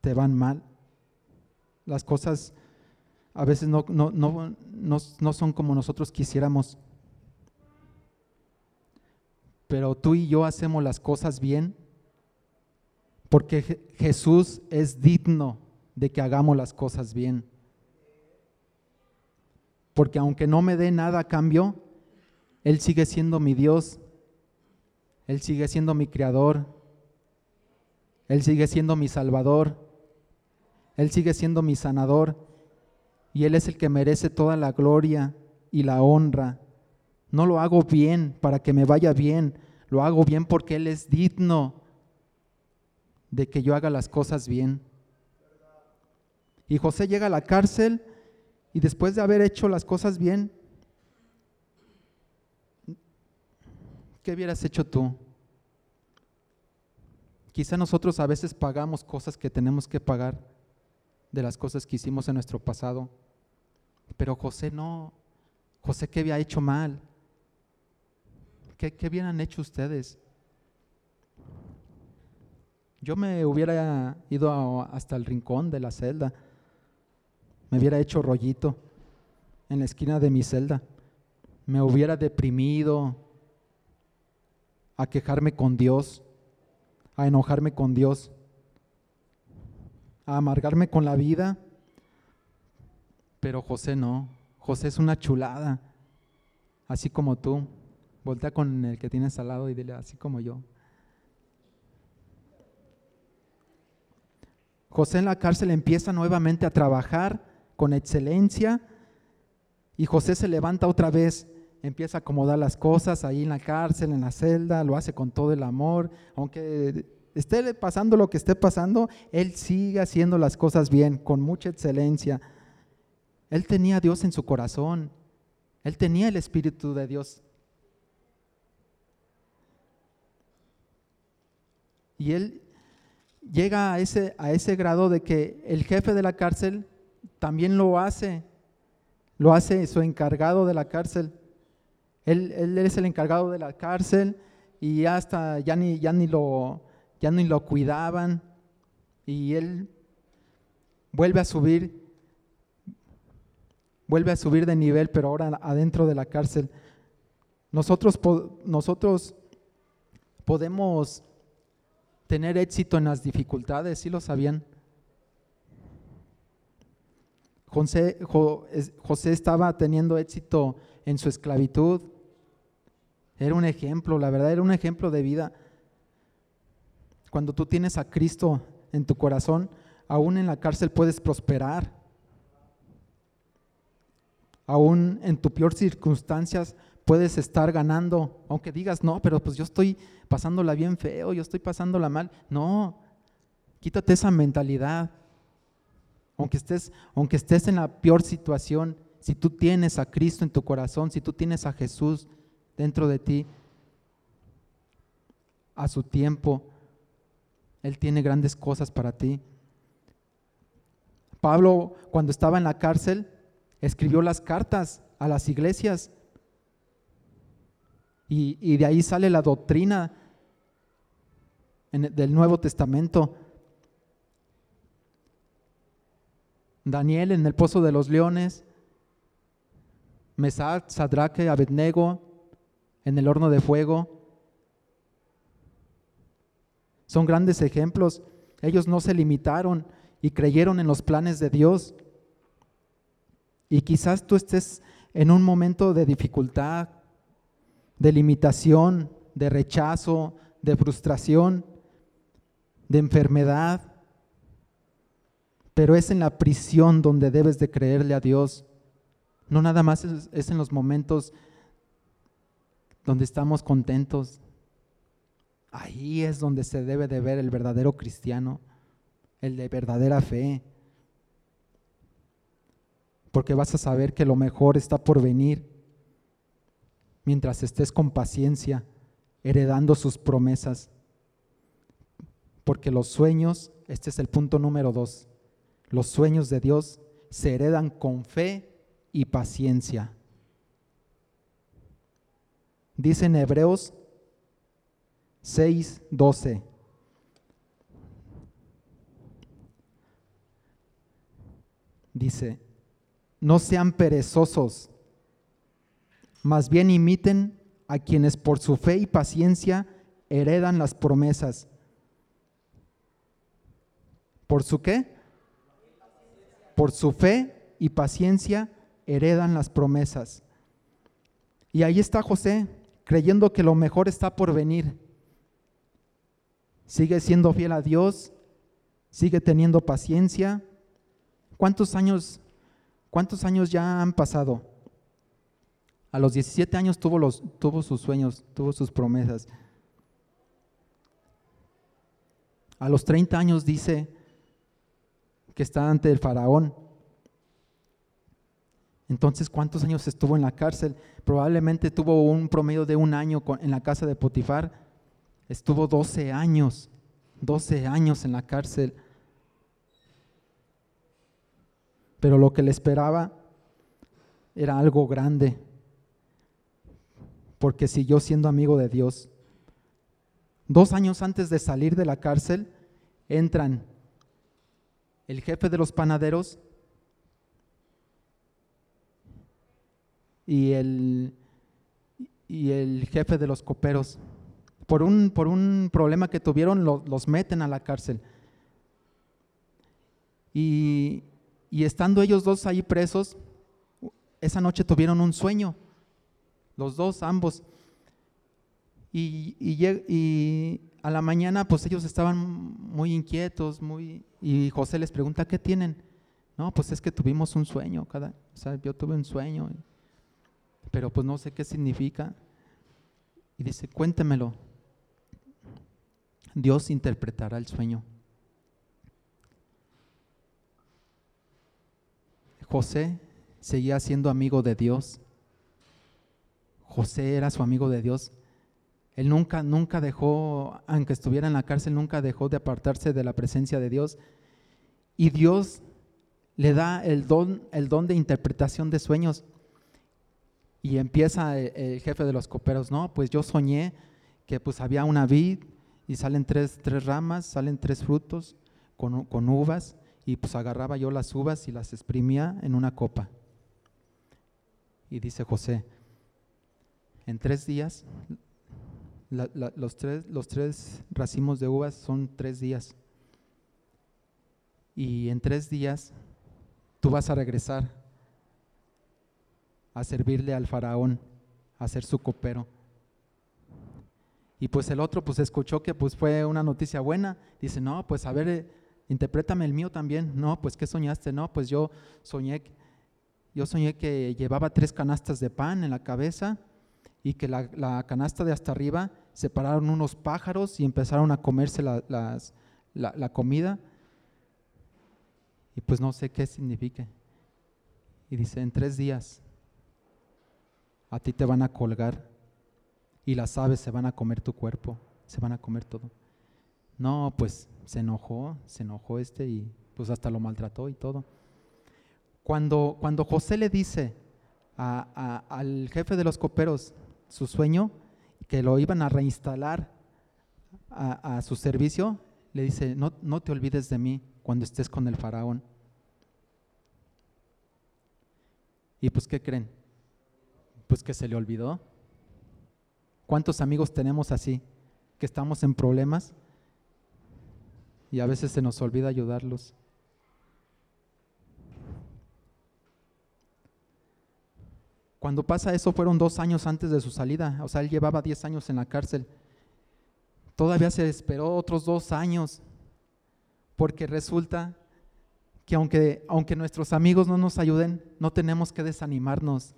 te van mal. Las cosas a veces no, no, no, no son como nosotros quisiéramos pero tú y yo hacemos las cosas bien porque Jesús es digno de que hagamos las cosas bien. Porque aunque no me dé nada a cambio, Él sigue siendo mi Dios, Él sigue siendo mi creador, Él sigue siendo mi salvador, Él sigue siendo mi sanador. Y Él es el que merece toda la gloria y la honra. No lo hago bien para que me vaya bien, lo hago bien porque Él es digno de que yo haga las cosas bien. Y José llega a la cárcel y después de haber hecho las cosas bien, ¿qué hubieras hecho tú? Quizá nosotros a veces pagamos cosas que tenemos que pagar de las cosas que hicimos en nuestro pasado, pero José no. José, ¿qué había hecho mal? ¿Qué, qué hubieran hecho ustedes? Yo me hubiera ido hasta el rincón de la celda, me hubiera hecho rollito en la esquina de mi celda, me hubiera deprimido a quejarme con Dios, a enojarme con Dios, a amargarme con la vida. Pero José no, José es una chulada, así como tú. Voltea con el que tienes al lado y dile así como yo. José en la cárcel empieza nuevamente a trabajar con excelencia y José se levanta otra vez, empieza a acomodar las cosas ahí en la cárcel, en la celda, lo hace con todo el amor, aunque esté pasando lo que esté pasando, él sigue haciendo las cosas bien, con mucha excelencia. Él tenía a Dios en su corazón, él tenía el Espíritu de Dios. Y él llega a ese, a ese grado de que el jefe de la cárcel también lo hace, lo hace su encargado de la cárcel. Él, él es el encargado de la cárcel y hasta ya ni, ya ni, lo, ya ni lo cuidaban y él vuelve a subir, vuelve a subir de nivel, pero ahora adentro de la cárcel. Nosotros, nosotros podemos tener éxito en las dificultades, ¿sí lo sabían? José, José estaba teniendo éxito en su esclavitud. Era un ejemplo, la verdad, era un ejemplo de vida. Cuando tú tienes a Cristo en tu corazón, aún en la cárcel puedes prosperar. Aún en tu peor circunstancias puedes estar ganando, aunque digas, no, pero pues yo estoy pasándola bien feo, yo estoy pasándola mal. No, quítate esa mentalidad. Aunque estés, aunque estés en la peor situación, si tú tienes a Cristo en tu corazón, si tú tienes a Jesús dentro de ti, a su tiempo, Él tiene grandes cosas para ti. Pablo, cuando estaba en la cárcel, escribió las cartas a las iglesias y, de ahí sale la doctrina del Nuevo Testamento. Daniel en el pozo de los leones, Mesac, Sadraque, Abednego en el horno de fuego. Son grandes ejemplos. Ellos no se limitaron y creyeron en los planes de Dios. Y quizás tú estés en un momento de dificultad, de limitación, de rechazo, de frustración, de enfermedad. Pero es en la prisión donde debes de creerle a Dios. No nada más es, es en los momentos donde estamos contentos. Ahí es donde se debe de ver el verdadero cristiano, el de verdadera fe. Porque vas a saber que lo mejor está por venir mientras estés con paciencia, heredando sus promesas. Porque los sueños, este es el punto número dos, los sueños de Dios se heredan con fe y paciencia. Dice en Hebreos 6, 12. Dice, no sean perezosos, más bien imiten a quienes por su fe y paciencia heredan las promesas. ¿Por su qué? Por su fe y paciencia heredan las promesas. Y ahí está José, creyendo que lo mejor está por venir. Sigue siendo fiel a Dios, sigue teniendo paciencia. ¿Cuántos años, cuántos años ya han pasado? A los 17 años tuvo, los, tuvo sus sueños, tuvo sus promesas. A los 30 años dice que está ante el faraón. Entonces, ¿cuántos años estuvo en la cárcel? Probablemente tuvo un promedio de un año en la casa de Potifar. Estuvo 12 años, 12 años en la cárcel. Pero lo que le esperaba era algo grande, porque siguió siendo amigo de Dios. Dos años antes de salir de la cárcel, entran el jefe de los panaderos y el, y el jefe de los coperos. Por un, por un problema que tuvieron, los meten a la cárcel. Y, y estando ellos dos ahí presos, esa noche tuvieron un sueño, los dos, ambos. Y, y, a la mañana, pues ellos estaban muy inquietos, muy, y José les pregunta, ¿qué tienen? No, pues es que tuvimos un sueño, cada, yo tuve un sueño pero pues no sé qué significa. Y dice, cuéntemelo. Dios interpretará el sueño. José seguía siendo amigo de Dios. José era su amigo de Dios. Él nunca, nunca dejó, aunque estuviera en la cárcel, nunca dejó de apartarse de la presencia de Dios. Y Dios le da el don, el don de interpretación de sueños. Y empieza el, jefe de los coperos, no, pues yo soñé que pues había una vid y salen tres, tres ramas, salen tres frutos con, con uvas y pues agarraba yo las uvas y las exprimía en una copa. Y dice José, en tres días, los, tres, los tres racimos de uvas son tres días. Y en tres días tú vas a regresar a servirle al faraón, a ser su copero. Y pues el otro pues escuchó que pues fue una noticia buena. Dice, no, pues a ver, eh, interprétame el mío también. No, pues ¿qué soñaste? No, pues yo soñé, yo soñé que llevaba tres canastas de pan en la cabeza y que la, canasta de hasta arriba se pararon unos pájaros y empezaron a comerse la, la comida. Y pues no sé qué significa. Y dice, en tres días a ti te van a colgar y las aves se van a comer tu cuerpo, se van a comer todo. No, pues se enojó, se enojó este y pues hasta lo maltrató y todo. Cuando, cuando José le dice al jefe de los coperos su sueño, que lo iban a reinstalar a, a su servicio, le dice, no, no te olvides de mí cuando estés con el faraón. Y pues, ¿qué creen? Pues que se le olvidó. ¿Cuántos amigos tenemos así? Que estamos en problemas y a veces se nos olvida ayudarlos. Cuando pasa eso fueron dos años antes de su salida, o sea, él llevaba diez años en la cárcel. Todavía se esperó otros dos años, porque resulta que aunque, aunque nuestros amigos no nos ayuden, no tenemos que desanimarnos.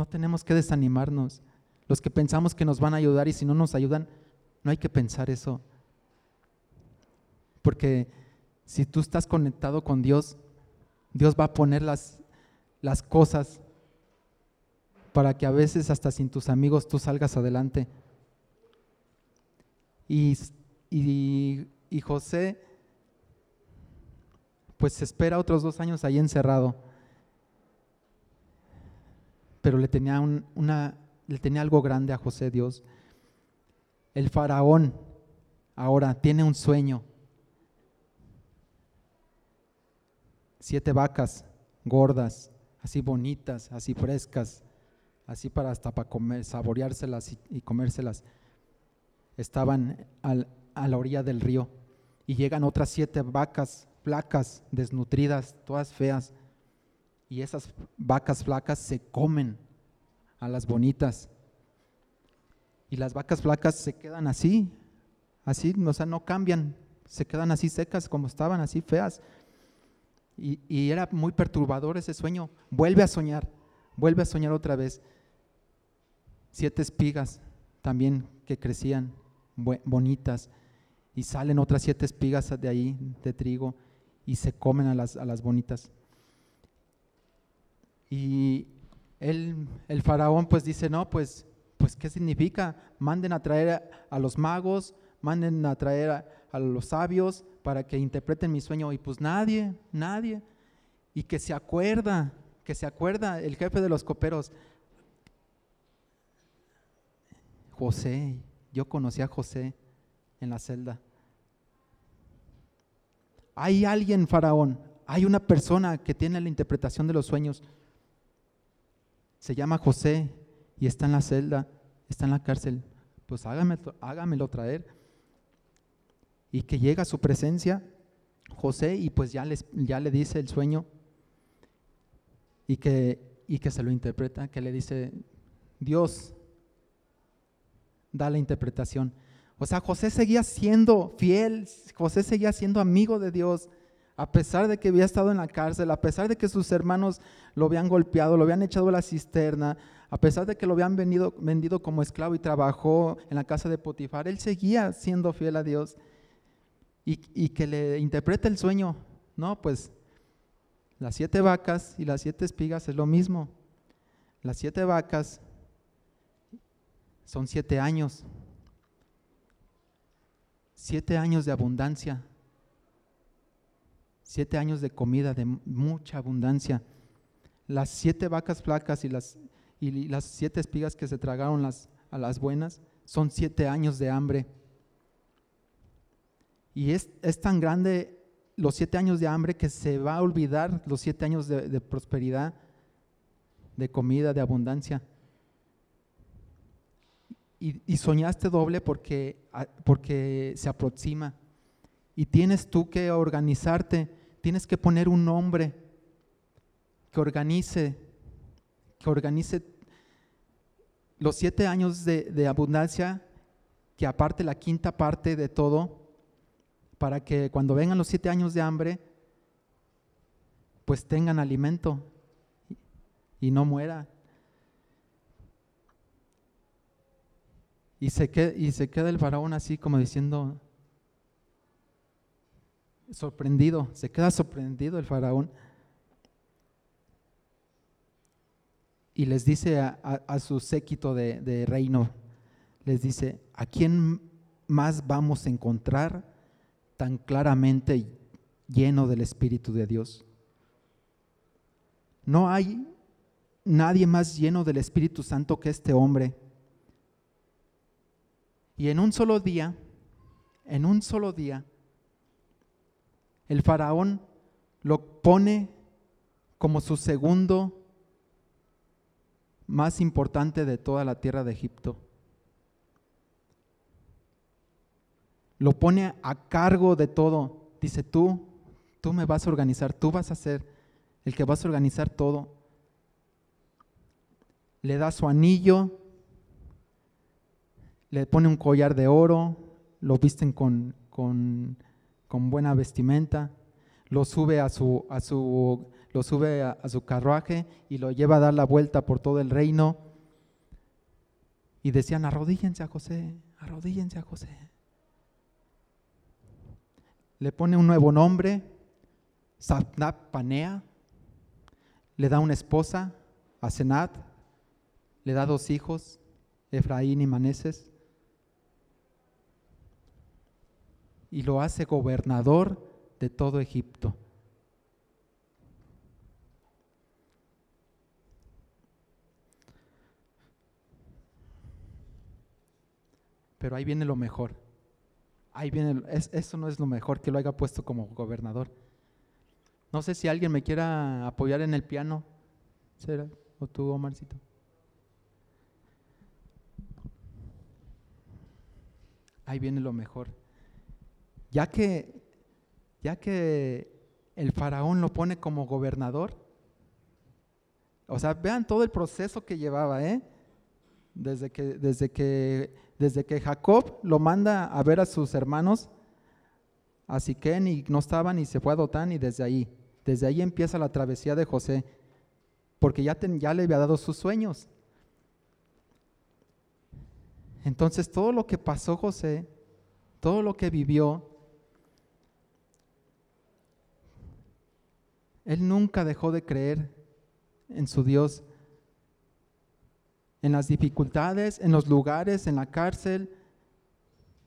No tenemos que desanimarnos. Los que pensamos que nos van a ayudar y si no nos ayudan, no hay que pensar eso. Porque si tú estás conectado con Dios, Dios va a poner las, las cosas para que a veces hasta sin tus amigos tú salgas adelante. Y, y, y José, pues se espera otros dos años ahí encerrado pero le tenía, algo grande a José Dios. El faraón ahora tiene un sueño. Siete vacas gordas, así bonitas, así frescas, así para hasta para comer, saboreárselas y, comérselas. Estaban a la orilla del río y llegan otras siete vacas flacas, desnutridas, todas feas y esas vacas flacas se comen a las bonitas. Y las vacas flacas se quedan así, así, o sea, no cambian, se quedan así secas como estaban, así feas. Y, era muy perturbador ese sueño. Vuelve a soñar, vuelve a soñar otra vez. Siete espigas también que crecían bonitas. y salen otras siete espigas de ahí, de trigo, y se comen a las, a las bonitas. Y el, el faraón pues dice, no, pues, pues ¿qué significa? Manden a traer a, a los magos, manden a traer a, a los sabios para que interpreten mi sueño. Y pues nadie, nadie. Y que se acuerda, que se acuerda el jefe de los coperos. José, yo conocí a José en la celda. Hay alguien, faraón, hay una persona que tiene la interpretación de los sueños. Se llama José y está en la celda, está en la cárcel. Pues hágamelo, hágamelo traer. Y que llega a su presencia José y pues ya, les, ya le dice el sueño y que, y que se lo interpreta, que le dice, Dios da la interpretación. O sea, José seguía siendo fiel, José seguía siendo amigo de Dios, a pesar de que había estado en la cárcel, a pesar de que sus hermanos lo habían golpeado, lo habían echado a la cisterna, a pesar de que lo habían vendido, como esclavo y trabajó en la casa de Potifar, él seguía siendo fiel a Dios. Y, que le interpreta el sueño, no, pues las siete vacas y las siete espigas es lo mismo. Las siete vacas son siete años. Siete años de abundancia. Siete años de comida, de mucha abundancia. Las siete vacas flacas y las, y las siete espigas que se tragaron las, a las buenas son siete años de hambre. Y es, es tan grande los siete años de hambre que se va a olvidar los siete años de, prosperidad, de comida, de abundancia. Y, y, soñaste doble porque, porque se aproxima. Y tienes tú que organizarte, tienes que poner un nombre que organice, que organice los siete años de, abundancia, que aparte la quinta parte de todo, para que cuando vengan los siete años de hambre, pues tengan alimento y no muera. Y se, queda, y se queda el faraón así como diciendo, sorprendido, se queda sorprendido el faraón. Y les dice a, su séquito de, de reino, les dice, ¿a quién más vamos a encontrar tan claramente lleno del Espíritu de Dios. No hay nadie más lleno del Espíritu Santo que este hombre. Y en un solo día, en un solo día, el faraón lo pone como su segundo más importante de toda la tierra de Egipto. lo pone a cargo de todo. Dice, tú, tú me vas a organizar, tú vas a ser el que vas a organizar todo. Le da su anillo, le pone un collar de oro, lo visten con, con, con buena vestimenta, lo sube a su, a su, lo sube a, su carruaje y lo lleva a dar la vuelta por todo el reino. Y decían, arrodíllense a José, arrodíllense a José le pone un nuevo nombre, Sapnap Panea, le da una esposa, Asenat, le da dos hijos, Efraín y Maneses, y lo hace gobernador de todo Egipto. Pero ahí viene lo mejor ahí viene, es, eso no es lo mejor que lo haya puesto como gobernador. No sé si alguien me quiera apoyar en el piano, ¿será? ¿O tú, Omarcito? Ahí viene lo mejor. Ya que, ya que el faraón lo pone como gobernador, o sea, vean todo el proceso que llevaba, ¿eh? Desde que, desde que desde que Jacob lo manda a ver a sus hermanos, a Siquén y no estaban y se fue a Dotán y desde ahí, desde ahí empieza la travesía de José, porque ya, ya le había dado sus sueños. Entonces todo lo que pasó José, todo lo que vivió, él nunca dejó de creer en su Dios. En las dificultades, en los lugares, en la cárcel,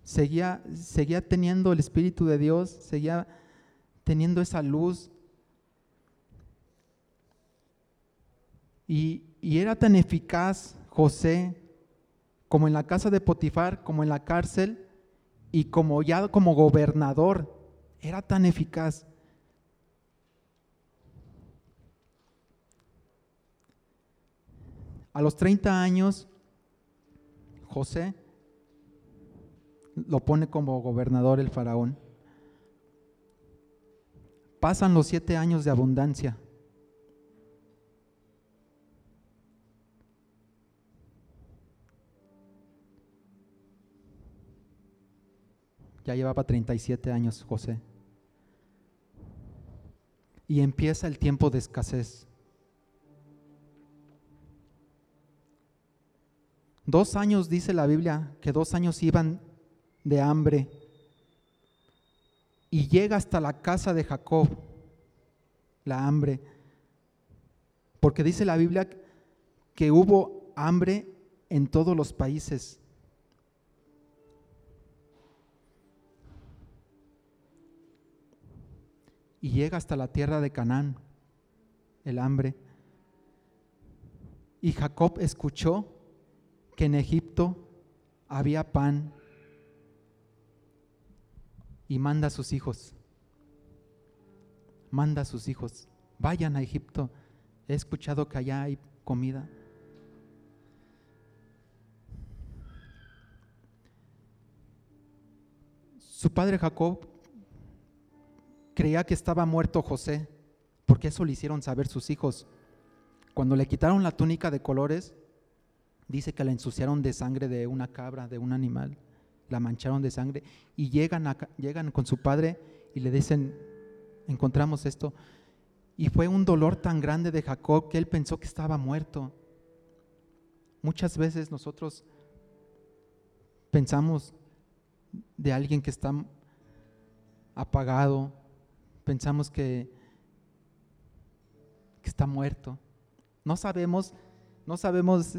seguía, seguía teniendo el Espíritu de Dios, seguía teniendo esa luz. Y, y era tan eficaz José como en la casa de Potifar, como en la cárcel y como ya como gobernador. Era tan eficaz. A los 30 años, José lo pone como gobernador el faraón. Pasan los siete años de abundancia. Ya llevaba 37 años José. Y empieza el tiempo de escasez. Dos años dice la Biblia que dos años iban de hambre y llega hasta la casa de Jacob la hambre. Porque dice la Biblia que hubo hambre en todos los países. Y llega hasta la tierra de Canaán el hambre. Y Jacob escuchó que en Egipto había pan y manda a sus hijos, manda a sus hijos, vayan a Egipto, he escuchado que allá hay comida. Su padre Jacob creía que estaba muerto José, porque eso le hicieron saber sus hijos. Cuando le quitaron la túnica de colores, dice que la ensuciaron de sangre de una cabra, de un animal, la mancharon de sangre y llegan, llegan con su padre y le dicen, encontramos esto. Y fue un dolor tan grande de Jacob que él pensó que estaba muerto. Muchas veces nosotros pensamos de alguien que está apagado, pensamos que, que está muerto. No sabemos, no sabemos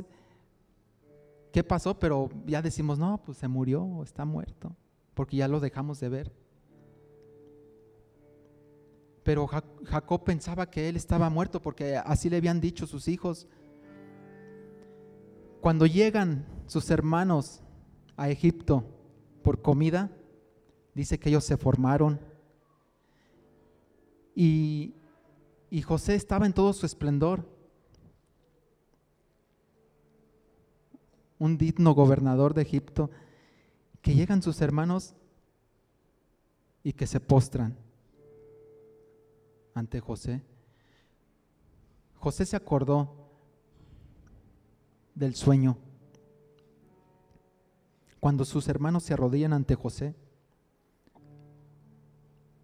qué pasó, pero ya decimos, no, pues se murió está muerto, porque ya lo dejamos de ver. Pero Jacob pensaba que él estaba muerto porque así le habían dicho sus hijos. Cuando llegan sus hermanos a Egipto por comida, dice que ellos se formaron. Y, y José estaba en todo su esplendor. Un digno gobernador de Egipto, que llegan sus hermanos y que se postran ante José. José se acordó del sueño. Cuando sus hermanos se arrodillan ante José,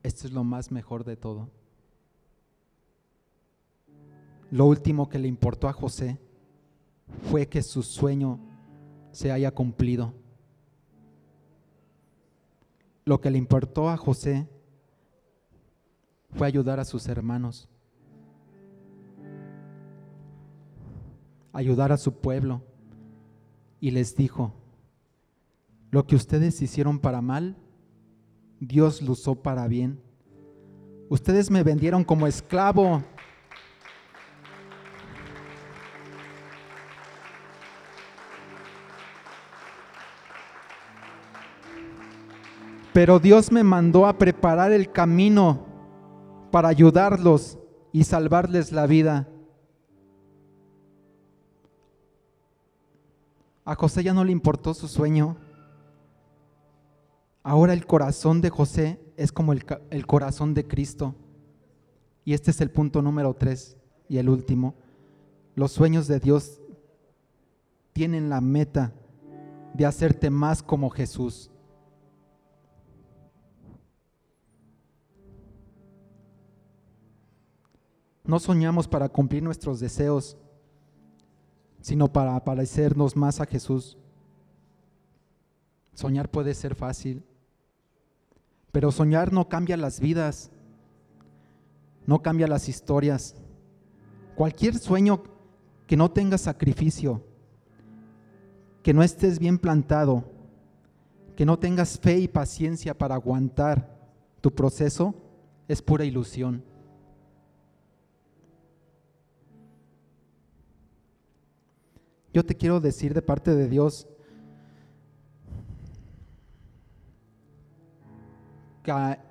esto es lo más mejor de todo. Lo último que le importó a José fue que su sueño se haya cumplido. Lo que le importó a José fue ayudar a sus hermanos, ayudar a su pueblo. Y les dijo, lo que ustedes hicieron para mal, Dios lo usó para bien. Ustedes me vendieron como esclavo Pero Dios me mandó a preparar el camino para ayudarlos y salvarles la vida. A José ya no le importó su sueño. Ahora el corazón de José es como el, el corazón de Cristo. Y este es el punto número tres y el último. Los sueños de Dios tienen la meta de hacerte más como Jesús. No soñamos para cumplir nuestros deseos, sino para parecernos más a Jesús. Soñar puede ser fácil, Pero soñar no cambia las vidas, no cambia las historias. Cualquier sueño que no tenga sacrificio, que no estés bien plantado, que no tengas fe y paciencia para aguantar tu proceso, es pura ilusión. Yo te quiero decir de parte de Dios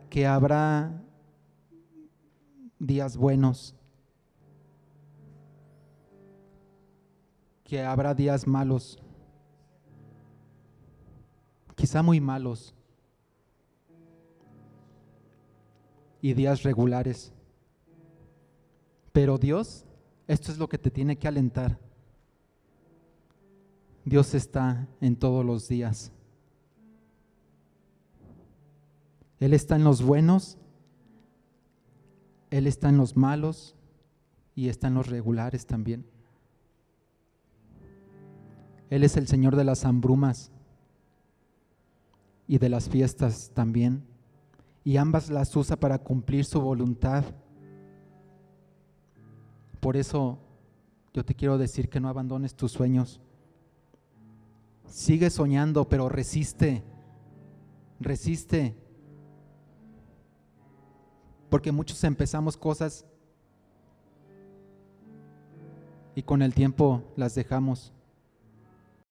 que, habrá días buenos, que habrá días malos, quizá muy malos, y días regulares. Pero Dios, esto es lo que te tiene que alentar. Dios está en todos los días. Él está en los buenos, Él está en los malos y está en los regulares también. Él es el Señor de las hambrumas y de las fiestas también. Y ambas las usa para cumplir su voluntad. Por eso yo te quiero decir que no abandones tus sueños. Sigue soñando, pero resiste. Resiste. Porque muchos empezamos cosas y con el tiempo las dejamos.